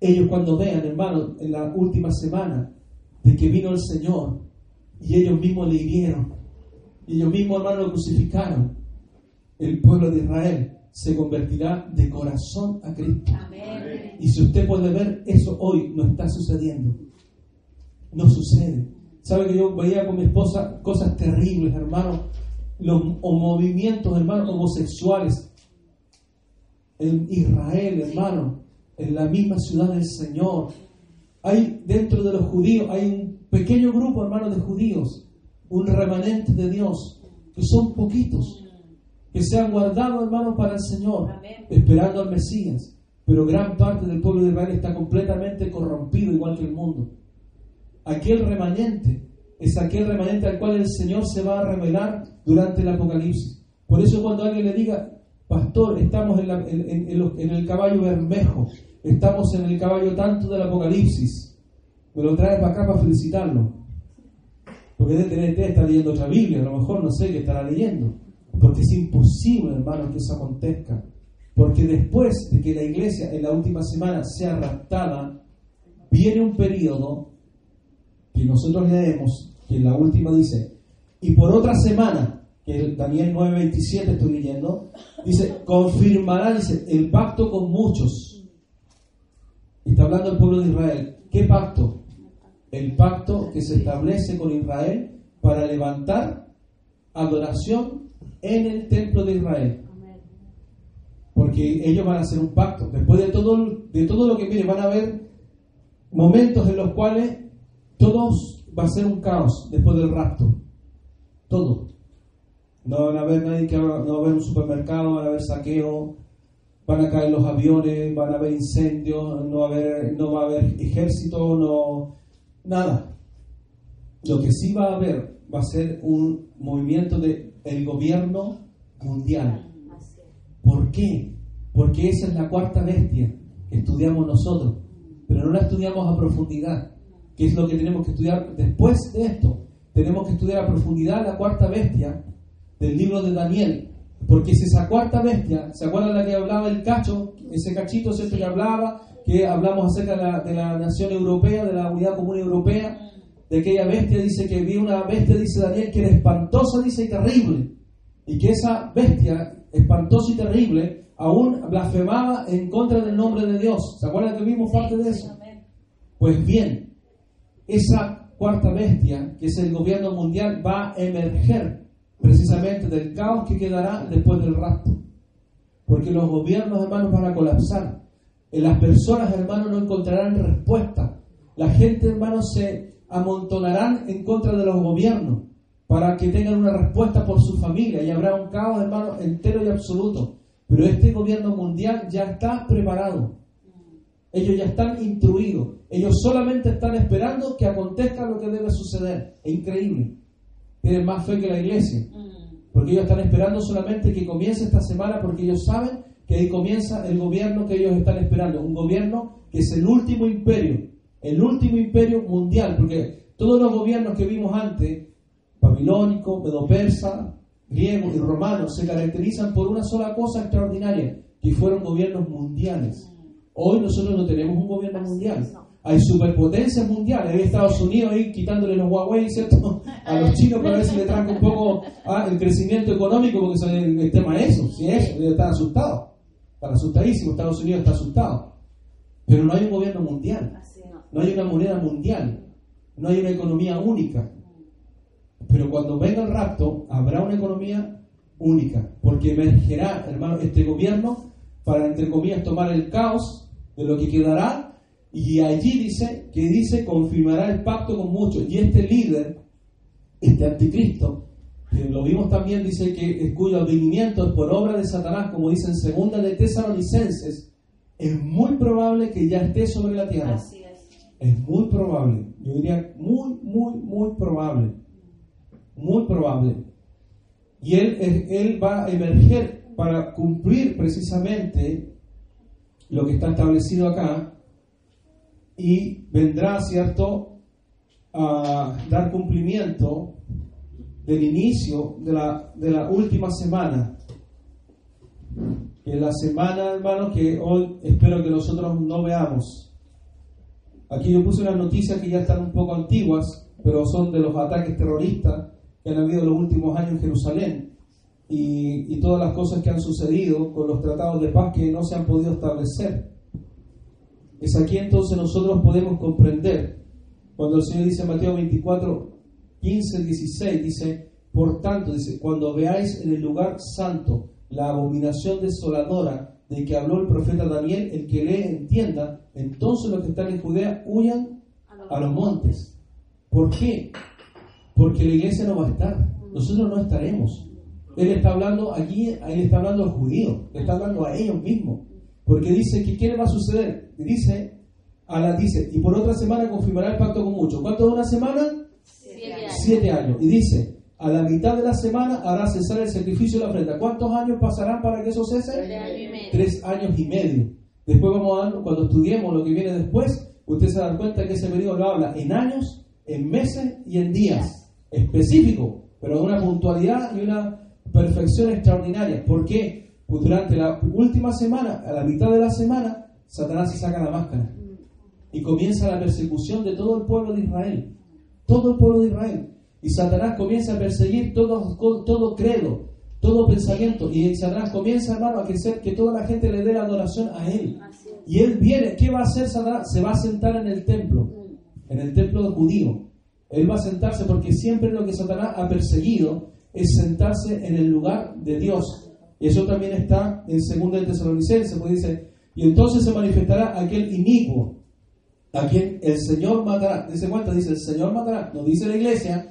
Ellos cuando vean, hermano, en la última semana de que vino el Señor y ellos mismos le hirieron, y ellos mismos, hermano, lo crucificaron, el pueblo de Israel se convertirá de corazón a Cristo. Amén. Y si usted puede ver, eso hoy no está sucediendo. No sucede. ¿Sabe que yo veía con mi esposa cosas terribles, hermano? Los o movimientos, hermano, homosexuales en Israel, hermano, en la misma ciudad del Señor. Hay dentro de los judíos, hay un pequeño grupo, hermano, de judíos, un remanente de Dios, que son poquitos, que se han guardado, hermano, para el Señor, Amén. esperando al Mesías. Pero gran parte del pueblo de Israel está completamente corrompido, igual que el mundo. Aquel remanente es aquel remanente al cual el Señor se va a revelar durante el Apocalipsis. Por eso cuando alguien le diga, pastor, estamos en, la- en- en- en los- en el caballo bermejo, estamos en el caballo tanto del Apocalipsis, me lo trae para acá para felicitarlo. Porque debe tener estar leyendo otra Biblia, a lo mejor no sé qué estará leyendo. Porque es imposible, hermano, que eso acontezca. Porque después de que la iglesia en la última semana sea raptada, viene un periodo que nosotros leemos, que en la última dice, y por otra semana, que el Daniel 9:27 estoy leyendo, dice, confirmará, dice, el pacto con muchos. Está hablando el pueblo de Israel. ¿Qué pacto? El pacto que se establece con Israel para levantar adoración en el templo de Israel. Porque ellos van a hacer un pacto. Después de todo, de todo lo que viene, van a haber momentos en los cuales todos va a ser un caos después del rapto. Todo. No van a haber nadie que no va a haber un supermercado, van a haber saqueo, van a caer los aviones, van a haber incendios, no va a haber, no va a haber ejército, no nada. Lo que sí va a haber va a ser un movimiento del el gobierno mundial. Es. ¿Por qué? Porque esa es la cuarta bestia que estudiamos nosotros, pero no la estudiamos a profundidad, que es lo que tenemos que estudiar después de esto. Tenemos que estudiar a profundidad la cuarta bestia del libro de Daniel, porque si esa cuarta bestia, ¿se acuerdan la que hablaba el cacho? Ese cachito siempre que hablaba, que hablamos acerca de la, de la nación europea, de la unidad común europea, de aquella bestia, dice que vi una bestia, dice Daniel, que era espantosa, dice, y terrible. Y que esa bestia, espantosa y terrible, aún blasfemaba en contra del nombre de Dios. ¿Se acuerdan que vimos parte de eso? Pues bien, esa cuarta bestia, que es el gobierno mundial, va a emerger precisamente del caos que quedará después del rapto. Porque los gobiernos, hermanos, van a colapsar. Las personas, hermanos, no encontrarán respuesta. La gente, hermanos, se amontonarán en contra de los gobiernos para que tengan una respuesta por su familia y habrá un caos, hermano, entero y absoluto. Pero este gobierno mundial ya está preparado. Ellos ya están instruidos. Ellos solamente están esperando que acontezca lo que debe suceder. Es increíble. Tienen más fe que la iglesia. Mm. Porque ellos están esperando solamente que comience esta semana porque ellos saben que ahí comienza el gobierno que ellos están esperando. Un gobierno que es el último imperio. El último imperio mundial. Porque todos los gobiernos que vimos antes, babilónico, medo-persa, griego y romano, se caracterizan por una sola cosa extraordinaria, que fueron gobiernos mundiales. Hoy nosotros no tenemos un gobierno mundial. Hay superpotencias mundiales. Hay Estados Unidos ahí quitándole los Huawei, ¿cierto? A los chinos para ver si le tranca un poco ah, el crecimiento económico, porque el tema es eso. Si es eso, ellos están asustados. Están asustadísimos. Estados Unidos está asustado. Pero no hay un gobierno mundial. No. Hay una moneda mundial. No hay una economía única. Pero cuando venga el rapto, habrá una economía única. Porque emergerá, hermano, este gobierno para, entre comillas, tomar el caos de lo que quedará. Y allí dice que dice confirmará el pacto con muchos. Y este líder, este anticristo, lo vimos también, dice que es cuyo advenimiento es por obra de Satanás, como dice en segunda de Tesalonicenses, es muy probable que ya esté sobre la tierra. Así es. Es muy probable, yo diría muy, muy, muy probable. Muy probable. Y él, él- él va a emerger para cumplir precisamente lo que está establecido acá y vendrá, ¿cierto?, a dar cumplimiento del inicio de la, de la última semana, que la semana, hermanos, que hoy espero que nosotros no veamos. Aquí yo puse unas noticias que ya están un poco antiguas, pero son de los ataques terroristas que han habido en los últimos años en Jerusalén y, y todas las cosas que han sucedido con los tratados de paz que no se han podido establecer. Es aquí entonces nosotros podemos comprender cuando el Señor dice en Mateo 24, 15, 16, dice, por tanto, dice, cuando veáis en el lugar santo la abominación desoladora de que habló el profeta Daniel, el que lee entienda, entonces los que están en Judea huyan a los montes. ¿Por qué? Porque la iglesia no va a estar, nosotros no estaremos. Él está hablando aquí, él está hablando a los judíos, le está hablando a ellos mismos. Porque dice que ¿qué le va a suceder? Dice, a la, dice, y por otra semana confirmará el pacto con muchos. ¿Cuánto de una semana? Siete años. Y dice, a la mitad de la semana hará cesar el sacrificio de la ofrenda. ¿Cuántos años pasarán para que eso cese? Tres años y medio. Tres años y medio. Después vamos a dar, cuando estudiemos lo que viene después, usted se da cuenta que ese periodo lo habla en años, en meses y en días. Específico, pero de una puntualidad y una perfección extraordinaria. ¿Por qué? Pues durante la última semana, a la mitad de la semana, Satanás se saca la máscara y comienza la persecución de todo el pueblo de Israel. Todo el pueblo de Israel. Y Satanás comienza a perseguir todo, todo credo, todo pensamiento. Y Satanás comienza, hermano, a crecer que toda la gente le dé la adoración a él. Y él viene, ¿qué va a hacer Satanás? Se va a sentar en el templo, en el templo judío. Él va a sentarse porque siempre lo que Satanás ha perseguido es sentarse en el lugar de Dios. Y eso también está en 2 de Tesalonicenses, pues dice, y entonces se manifestará aquel inicuo, a quien el Señor matará. Dice cuenta, dice el Señor matará, no dice la iglesia,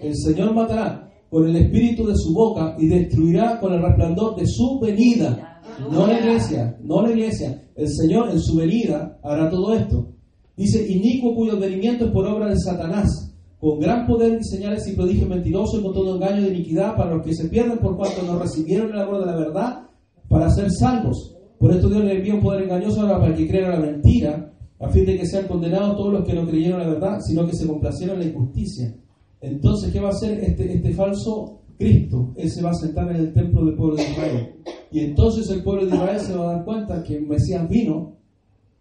el Señor matará con el espíritu de su boca y destruirá con el resplandor de su venida. No la iglesia, no la iglesia. El Señor en su venida hará todo esto. Dice, inicuo cuyo advenimiento es por obra de Satanás, con gran poder y señales y prodigios mentirosos y con todo engaño de iniquidad para los que se pierden por cuanto no recibieron el amor de la verdad para ser salvos. Por esto Dios le envía un poder engañoso para que crean la mentira, a fin de que sean condenados todos los que no creyeron la verdad, sino que se complacieron en la injusticia. Entonces, ¿qué va a hacer este, este falso Cristo? Él se va a sentar en el templo del pueblo de Israel. Y entonces el pueblo de Israel se va a dar cuenta que el Mesías vino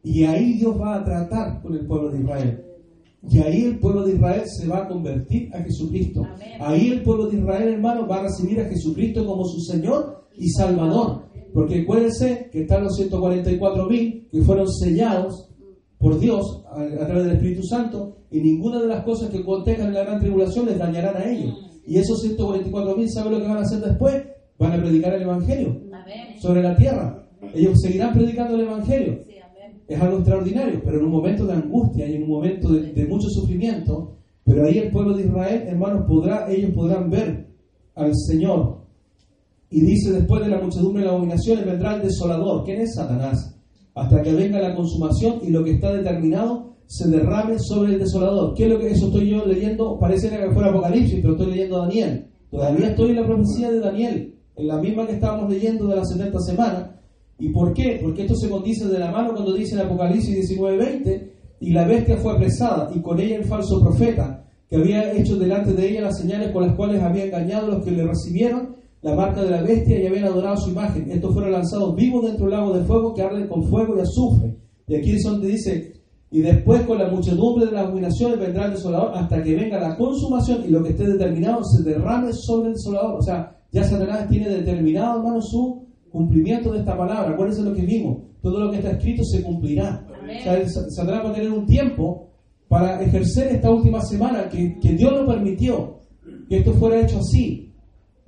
y ahí Dios va a tratar con el pueblo de Israel. Y ahí el pueblo de Israel se va a convertir a Jesucristo. Amén. Ahí el pueblo de Israel, hermano, va a recibir a Jesucristo como su Señor y Salvador. Porque acuérdense que están los 144 mil que fueron sellados por Dios a, a través del Espíritu Santo y ninguna de las cosas que contengan en la gran tribulación les dañarán a ellos. Y esos 144 mil, ¿saben lo que van a hacer después? Van a predicar el Evangelio sobre la tierra. Ellos seguirán predicando el Evangelio. Es algo extraordinario, pero en un momento de angustia y en un momento de, de mucho sufrimiento, pero ahí el pueblo de Israel, hermanos, podrá, ellos podrán ver al Señor. Y dice, después de la muchedumbre de las abominaciones vendrá el desolador. ¿Quién es Satanás? Hasta que venga la consumación y lo que está determinado se derrame sobre el desolador. ¿Qué es lo que eso estoy yo leyendo? Parece que fuera Apocalipsis, pero estoy leyendo Daniel. Todavía estoy en la profecía de Daniel, en la misma que estábamos leyendo de las 70 semanas. ¿Y por qué? Porque esto se condice de la mano cuando dice en Apocalipsis 19:20, y la bestia fue apresada, y con ella el falso profeta, que había hecho delante de ella las señales con las cuales había engañado a los que le recibieron la marca de la bestia y habían adorado su imagen. Estos fueron lanzados vivos dentro del lago de fuego que arden con fuego y azufre. Y aquí es donde dice, y después con la muchedumbre de las abominaciones vendrá el desolador hasta que venga la consumación y lo que esté determinado se derrame sobre el desolador. O sea, ya Satanás tiene determinado, hermano, su cumplimiento de esta palabra. Acuérdense lo que vimos. Todo lo que está escrito se cumplirá. Amén. O sea, Satanás va a tener un tiempo para ejercer esta última semana que, que Dios lo permitió, que esto fuera hecho así,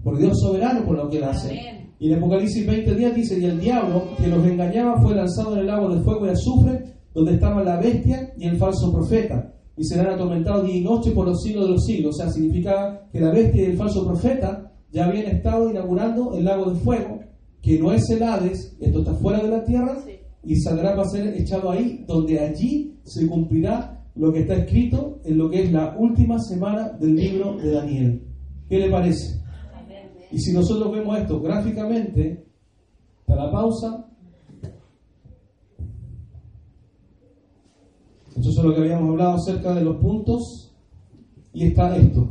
por Dios soberano por lo que él hace. Amén. Y en Apocalipsis 20 días dice, y el diablo que los engañaba fue lanzado en el lago de fuego y azufre, donde estaba la bestia y el falso profeta, y serán atormentados día y noche por los siglos de los siglos. O sea, significa que la bestia y el falso profeta ya habían estado inaugurando el lago de fuego, que no es el Hades, esto está fuera de la tierra, Sí. y Satanás va a ser echado ahí, donde allí se cumplirá lo que está escrito en lo que es la última semana del libro de Daniel. ¿Qué le parece? Y si nosotros vemos esto gráficamente, está la pausa. Eso es lo que habíamos hablado acerca de los puntos. Y está esto.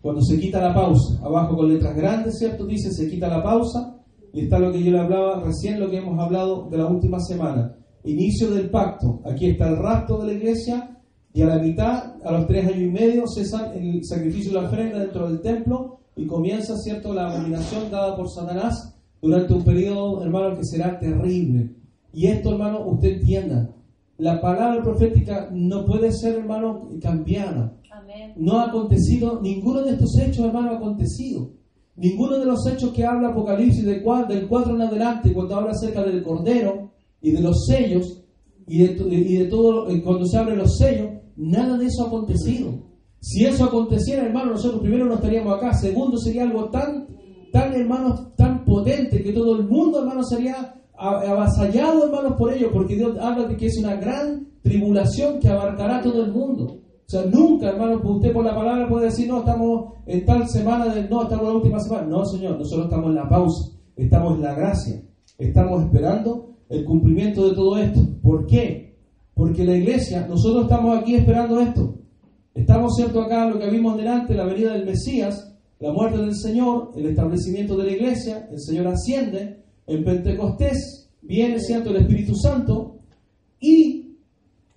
Cuando se quita la pausa, abajo con letras grandes, ¿cierto? Dice se quita la pausa y está lo que yo le hablaba recién, lo que hemos hablado de la última semana. Inicio del pacto. Aquí está el rapto de la iglesia y a la mitad, a los tres años y medio, cesa el sacrificio de la ofrenda dentro del templo y comienza, ¿cierto?, la abominación dada por Satanás durante un periodo, hermano, que será terrible. Y esto, hermano, usted entienda, la palabra profética no puede ser, hermano, cambiada. No ha acontecido, ninguno de estos hechos, hermano, ha acontecido. Ninguno de los hechos que habla Apocalipsis del 4 en adelante, cuando habla acerca del Cordero y de los sellos, y de, y de todo, eh, cuando se abren los sellos, nada de eso ha acontecido. Si eso aconteciera, hermano, nosotros primero no estaríamos acá. Segundo, sería algo tan, tan, hermano, tan potente que todo el mundo, hermano, sería avasallado, hermanos, por ello, porque Dios habla de que es una gran tribulación que abarcará todo el mundo. O sea, nunca, hermano, usted por la palabra puede decir, no, estamos en tal semana, del, no, estamos en la última semana. No, Señor, nosotros estamos en la pausa, estamos en la gracia, estamos esperando el cumplimiento de todo esto. ¿Por qué? Porque la iglesia, nosotros estamos aquí esperando esto. Estamos, cierto, acá lo que vimos delante, la venida del Mesías, la muerte del Señor, el establecimiento de la iglesia, el Señor asciende, en Pentecostés viene, ¿cierto?, el Espíritu Santo y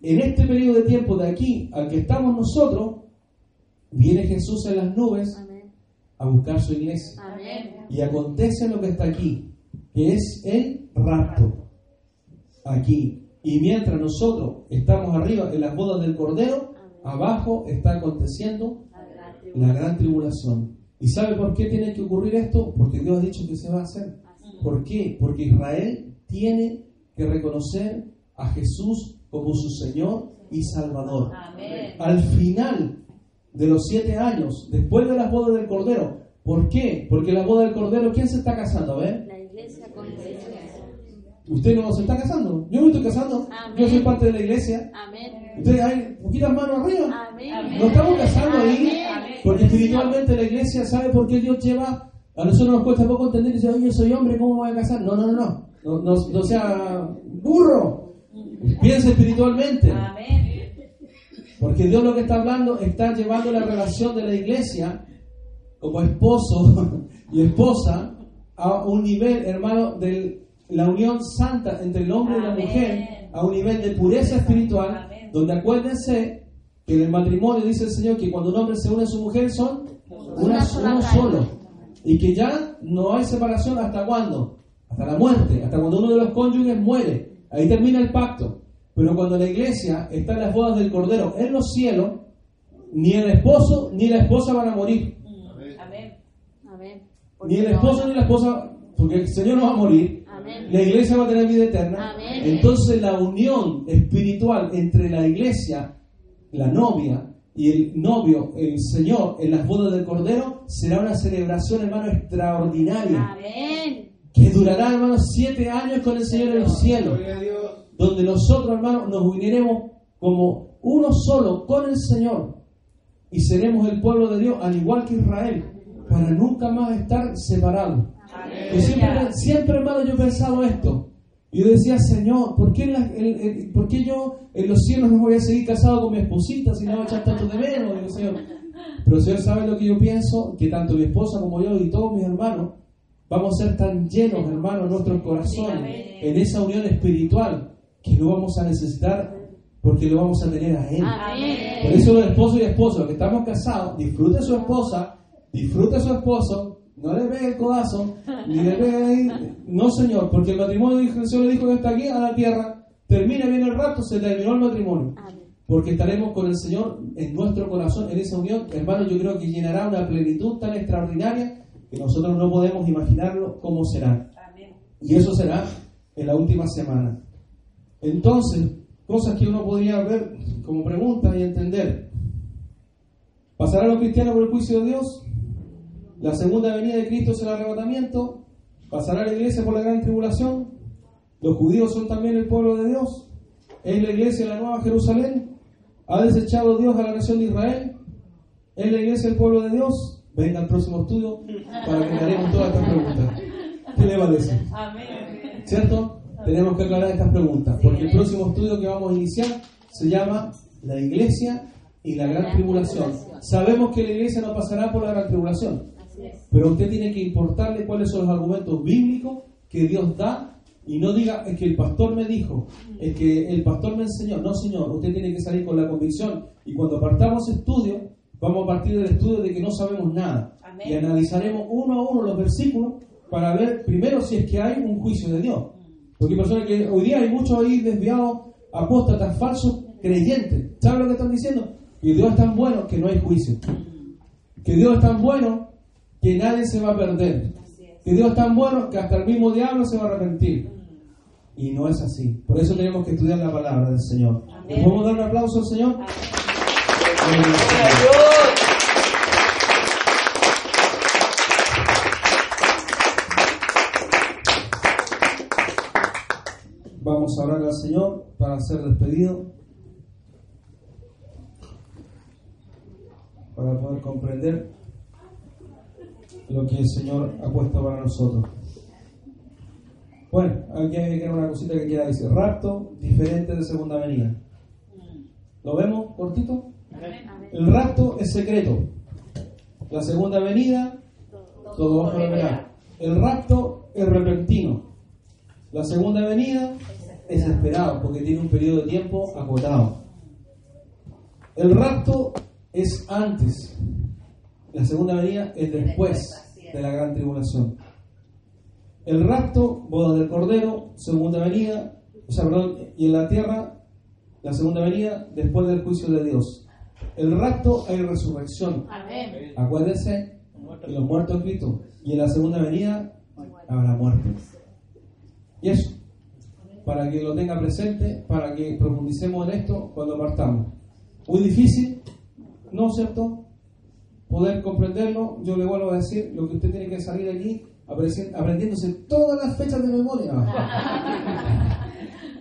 en este periodo de tiempo de aquí al que estamos nosotros, viene Jesús en las nubes a buscar su iglesia. Y acontece lo que está aquí, que es el rapto. Aquí. Y mientras nosotros estamos arriba en las bodas del Cordero, abajo está aconteciendo la gran tribulación. ¿Y sabe por qué tiene que ocurrir esto? Porque Dios ha dicho que se va a hacer. ¿Por qué? Porque Israel tiene que reconocer a Jesús como su Señor y Salvador. Al final de los siete años, después de las bodas del Cordero, ¿por qué? Porque la boda del Cordero, ¿quién se está casando? A ver. La iglesia con la iglesia. Usted no se está casando. Yo me estoy casando. Yo soy parte de la iglesia. Amén. Ustedes hay poquitas manos arriba. Amén. Nos estamos casando ahí. Porque espiritualmente la iglesia sabe por qué Dios lleva a nosotros nos cuesta poco entender y decir, oye, yo soy hombre, ¿cómo voy a casar? No, no, no, no. No, no, sea burro. Piensa espiritualmente. Porque Dios lo que está hablando está llevando la relación de la iglesia como esposo y esposa a un nivel, hermano, de la unión santa entre el hombre y la mujer, a un nivel de pureza espiritual, donde acuérdense que en el matrimonio dice el Señor que cuando un hombre se une a su mujer son una, uno solo. Y que ya no hay separación hasta cuándo? Hasta la muerte, hasta cuando uno de los cónyuges muere. Ahí termina el pacto. Pero cuando la iglesia está en las bodas del Cordero en los cielos, ni el esposo ni la esposa van a morir. Amén. Ni el esposo ni la esposa, porque el Señor no va a morir. La iglesia va a tener vida eterna. Entonces la unión espiritual entre la iglesia, la novia, y el novio, el Señor, en las bodas del Cordero, será una celebración, hermano, extraordinaria. Amén. Que durará, hermano, siete años con el Señor en los cielos. Donde nosotros, hermano, nos uniremos como uno solo con el Señor. Y seremos el pueblo de Dios, al igual que Israel, para nunca más estar separados. Siempre, siempre, hermano, yo he pensado esto. Y yo decía, Señor, ¿por qué, ¿por qué, yo en los cielos no voy a seguir casado con mi esposita si no voy a echar tanto de menos? Digo, Señor. Pero el Señor sabe lo que yo pienso, que tanto mi esposa como yo y todos mis hermanos vamos a ser tan llenos, hermanos, en nuestros corazones, en esa unión espiritual, que lo vamos a necesitar porque lo vamos a tener a Él. Por eso los esposos y esposas, los que estamos casados, disfrute a su esposa, disfrute a su esposo, no le pegue el codazo, ni le pegue ahí. No, Señor, porque el matrimonio, el Señor le dijo que está aquí a la tierra, termina bien el rato, se terminó el matrimonio. Porque estaremos con el Señor en nuestro corazón, en esa unión. Hermano, yo creo que llenará una plenitud tan extraordinaria que nosotros no podemos imaginarlo cómo será. Y eso será en la última semana. Entonces, cosas que uno podría ver como preguntas y entender. ¿Pasará los cristianos por el juicio de Dios? La segunda venida de Cristo es el arrebatamiento. Pasará la iglesia por la gran tribulación. Los judíos son también el pueblo de Dios. Es la iglesia de la Nueva Jerusalén. Ha desechado Dios a la nación de Israel. Es la iglesia del pueblo de Dios. Venga al próximo estudio para que haremos todas estas preguntas. ¿Qué le parece? ¿Cierto? Tenemos que aclarar estas preguntas. Porque el próximo estudio que vamos a iniciar se llama La iglesia y la gran tribulación. Sabemos que la iglesia no pasará por la gran tribulación Pero usted tiene que importarle cuáles son los argumentos bíblicos que Dios da y no diga, es que el pastor me dijo, es que el pastor me enseñó. No, señor, usted tiene que salir con la convicción. Y cuando partamos estudio, vamos a partir del estudio de que no sabemos nada. Y analizaremos uno a uno los versículos para ver primero si es que hay un juicio de Dios. Porque hay personas que hoy día hay muchos ahí desviados, apóstatas, falsos, creyentes. ¿Saben lo que están diciendo? Que Dios es tan bueno que no hay juicio. Que Dios es tan bueno que nadie se va a perder. Que Dios es tan bueno que hasta el mismo diablo se va a arrepentir. Y no es así. Por eso tenemos que estudiar la palabra del Señor. podemos dar un aplauso al Señor? Vamos a orar al Señor para ser despedido. Para poder comprender lo que el Señor ha puesto para nosotros. Bueno, aquí hay una cosita que quiera decir. Rapto diferente de segunda venida. ¿Lo vemos cortito? El rapto es secreto. La segunda venida, todo bajo la El rapto es repentino. La segunda venida es esperado porque tiene un periodo de tiempo acotado. El rapto es antes. La segunda venida es después de la gran tribulación. El rapto, boda del Cordero, segunda venida, o sea, perdón, y en la tierra, la segunda venida, después del juicio de Dios. El rapto hay resurrección. Amén. Acuérdense los muertos en Cristo. Y en la segunda venida habrá muerte. Y eso, para que lo tenga presente, para que profundicemos en esto cuando partamos. Muy difícil, ¿no es cierto? Poder comprenderlo, yo le vuelvo a decir, lo que usted tiene que salir de aquí aprendiéndose todas las fechas de memoria.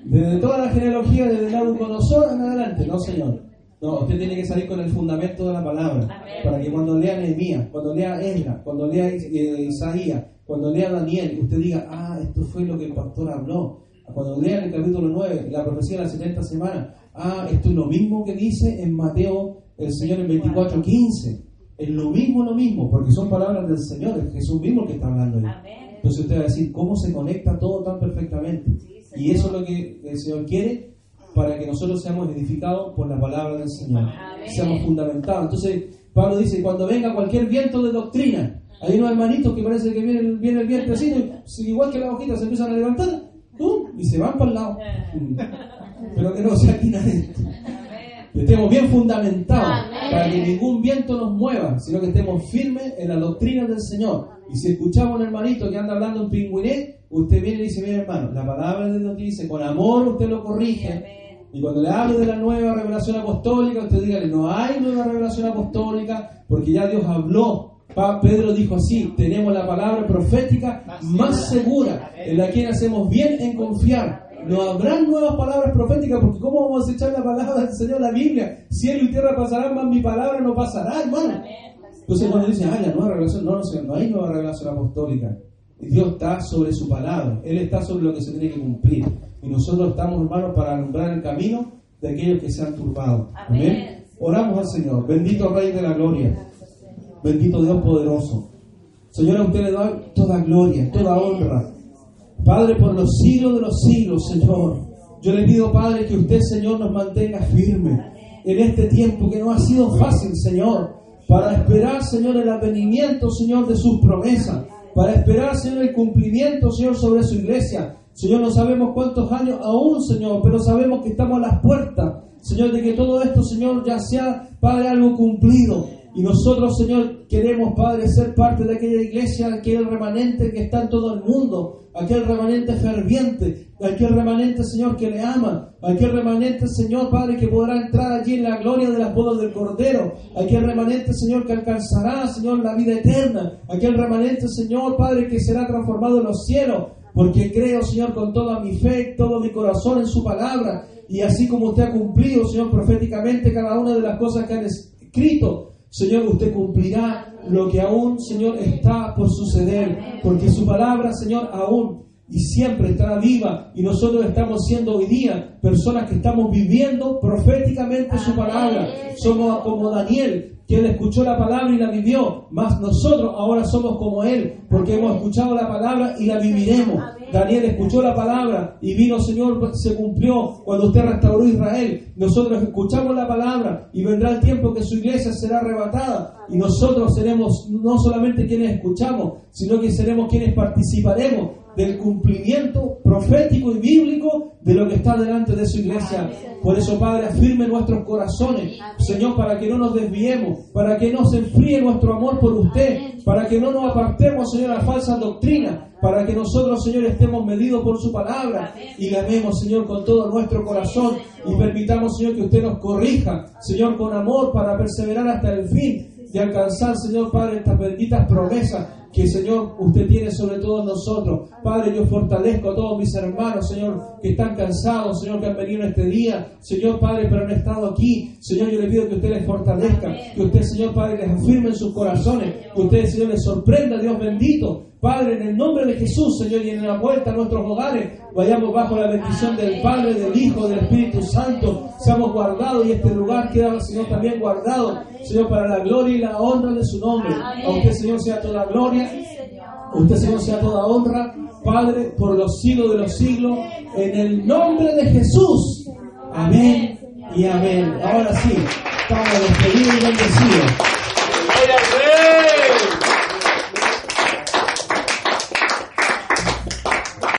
Desde toda la genealogía, desde Nabucodonosor en adelante, no señor. No, usted tiene que salir con el fundamento de la palabra. Para que cuando lea Nehemías, cuando lea Ezra, cuando lea eh, Isaías, cuando lea Daniel, usted diga, ah, esto fue lo que el pastor habló. Cuando lea el capítulo 9, la profecía de las 70 semanas, ah, esto es lo mismo que dice en Mateo el Señor en 24.15. Es lo mismo, lo mismo, porque son palabras del Señor, es Jesús mismo que está hablando ahí. Entonces usted va a decir, ¿cómo se conecta todo tan perfectamente? y eso es lo que el Señor quiere para que nosotros seamos edificados por la palabra del Señor, seamos fundamentados. Entonces Pablo dice, cuando venga cualquier viento de doctrina, hay unos hermanitos que parece que viene, viene el viento así, igual que las hojitas se empiezan a levantar, y se van para el lado. Pero que no sea aquí nadie que estemos bien fundamentados para que ningún viento nos mueva, sino que estemos firmes en la doctrina del Señor. Y si escuchamos a un hermanito que anda hablando en pingüiné, usted viene y dice, mire hermano, la palabra de Dios dice, con amor usted lo corrige. Y cuando le hable de la nueva revelación apostólica, usted dígale, no hay nueva revelación apostólica, porque ya Dios habló. Pedro dijo así, tenemos la palabra profética más segura, en la que hacemos bien en confiar no habrán nuevas palabras proféticas, porque ¿cómo vamos a desechar la palabra del Señor, la Biblia? Cielo y tierra pasarán, más mi palabra no pasará, hermano. Entonces cuando dicen, ah, la nueva revelación, no, no, no hay nueva revelación apostólica. Dios está sobre su palabra, Él está sobre lo que se tiene que cumplir. Y nosotros estamos, hermanos, para alumbrar el camino de aquellos que se han turbado. Amén. Oramos al Señor. Bendito Rey de la Gloria. Bendito Dios poderoso. Señor, a usted le doy toda gloria, toda honra. Padre, por los siglos de los siglos, Señor. Yo le pido, Padre, que usted, Señor, nos mantenga firme en este tiempo que no ha sido fácil, Señor, para esperar, Señor, el advenimiento, Señor, de sus promesas, para esperar, Señor, el cumplimiento, Señor, sobre su iglesia. Señor, no sabemos cuántos años aún, Señor, pero sabemos que estamos a las puertas, Señor, de que todo esto, Señor, ya sea, Padre, algo cumplido. Y nosotros, Señor, queremos, Padre, ser parte de aquella iglesia, aquel remanente que está en todo el mundo, aquel remanente ferviente, aquel remanente, Señor, que le ama, aquel remanente, Señor, Padre, que podrá entrar allí en la gloria de las bodas del Cordero, aquel remanente, Señor, que alcanzará, Señor, la vida eterna, aquel remanente, Señor, Padre, que será transformado en los cielos, porque creo, Señor, con toda mi fe, todo mi corazón en su palabra, y así como usted ha cumplido, Señor, proféticamente cada una de las cosas que han escrito, Señor, usted cumplirá lo que aún, Señor, está por suceder, porque su palabra, Señor, aún y siempre estará viva y nosotros estamos siendo hoy día personas que estamos viviendo proféticamente su palabra. Somos como Daniel, él escuchó la palabra y la vivió, mas nosotros ahora somos como él, porque hemos escuchado la palabra y la viviremos. Daniel escuchó la palabra y vino, Señor, se cumplió cuando usted restauró Israel. Nosotros escuchamos la palabra y vendrá el tiempo que su iglesia será arrebatada y nosotros seremos no solamente quienes escuchamos, sino que seremos quienes participaremos del cumplimiento profético y bíblico de lo que está delante de su iglesia. Por eso, Padre, afirme nuestros corazones, Señor, para que no nos desviemos, para que no se enfríe nuestro amor por usted, para que no nos apartemos, Señor, a falsas doctrinas, para que nosotros, Señor, estemos medidos por su palabra y la amemos, Señor, con todo nuestro corazón. Y permitamos, Señor, que usted nos corrija, Señor, con amor para perseverar hasta el fin y alcanzar, Señor Padre, estas benditas promesas que Señor usted tiene sobre todos nosotros. Padre, yo fortalezco a todos mis hermanos, Señor, que están cansados, Señor, que han venido en este día, Señor Padre, pero han estado aquí. Señor, yo le pido que usted les fortalezca, que usted, Señor Padre, les afirme en sus corazones, que usted, Señor, les sorprenda, Dios bendito. Padre, en el nombre de Jesús, Señor, y en la vuelta a nuestros hogares, vayamos bajo la bendición del Padre, del Hijo, del Espíritu Santo, seamos guardados y este lugar queda, Señor, también guardado, Señor, para la gloria y la honra de su nombre. A usted, Señor, sea toda gloria, a usted, Señor, sea toda honra, Padre, por los siglos de los siglos, en el nombre de Jesús. Amén y amén. Ahora sí, estamos despedidos y bendecidos.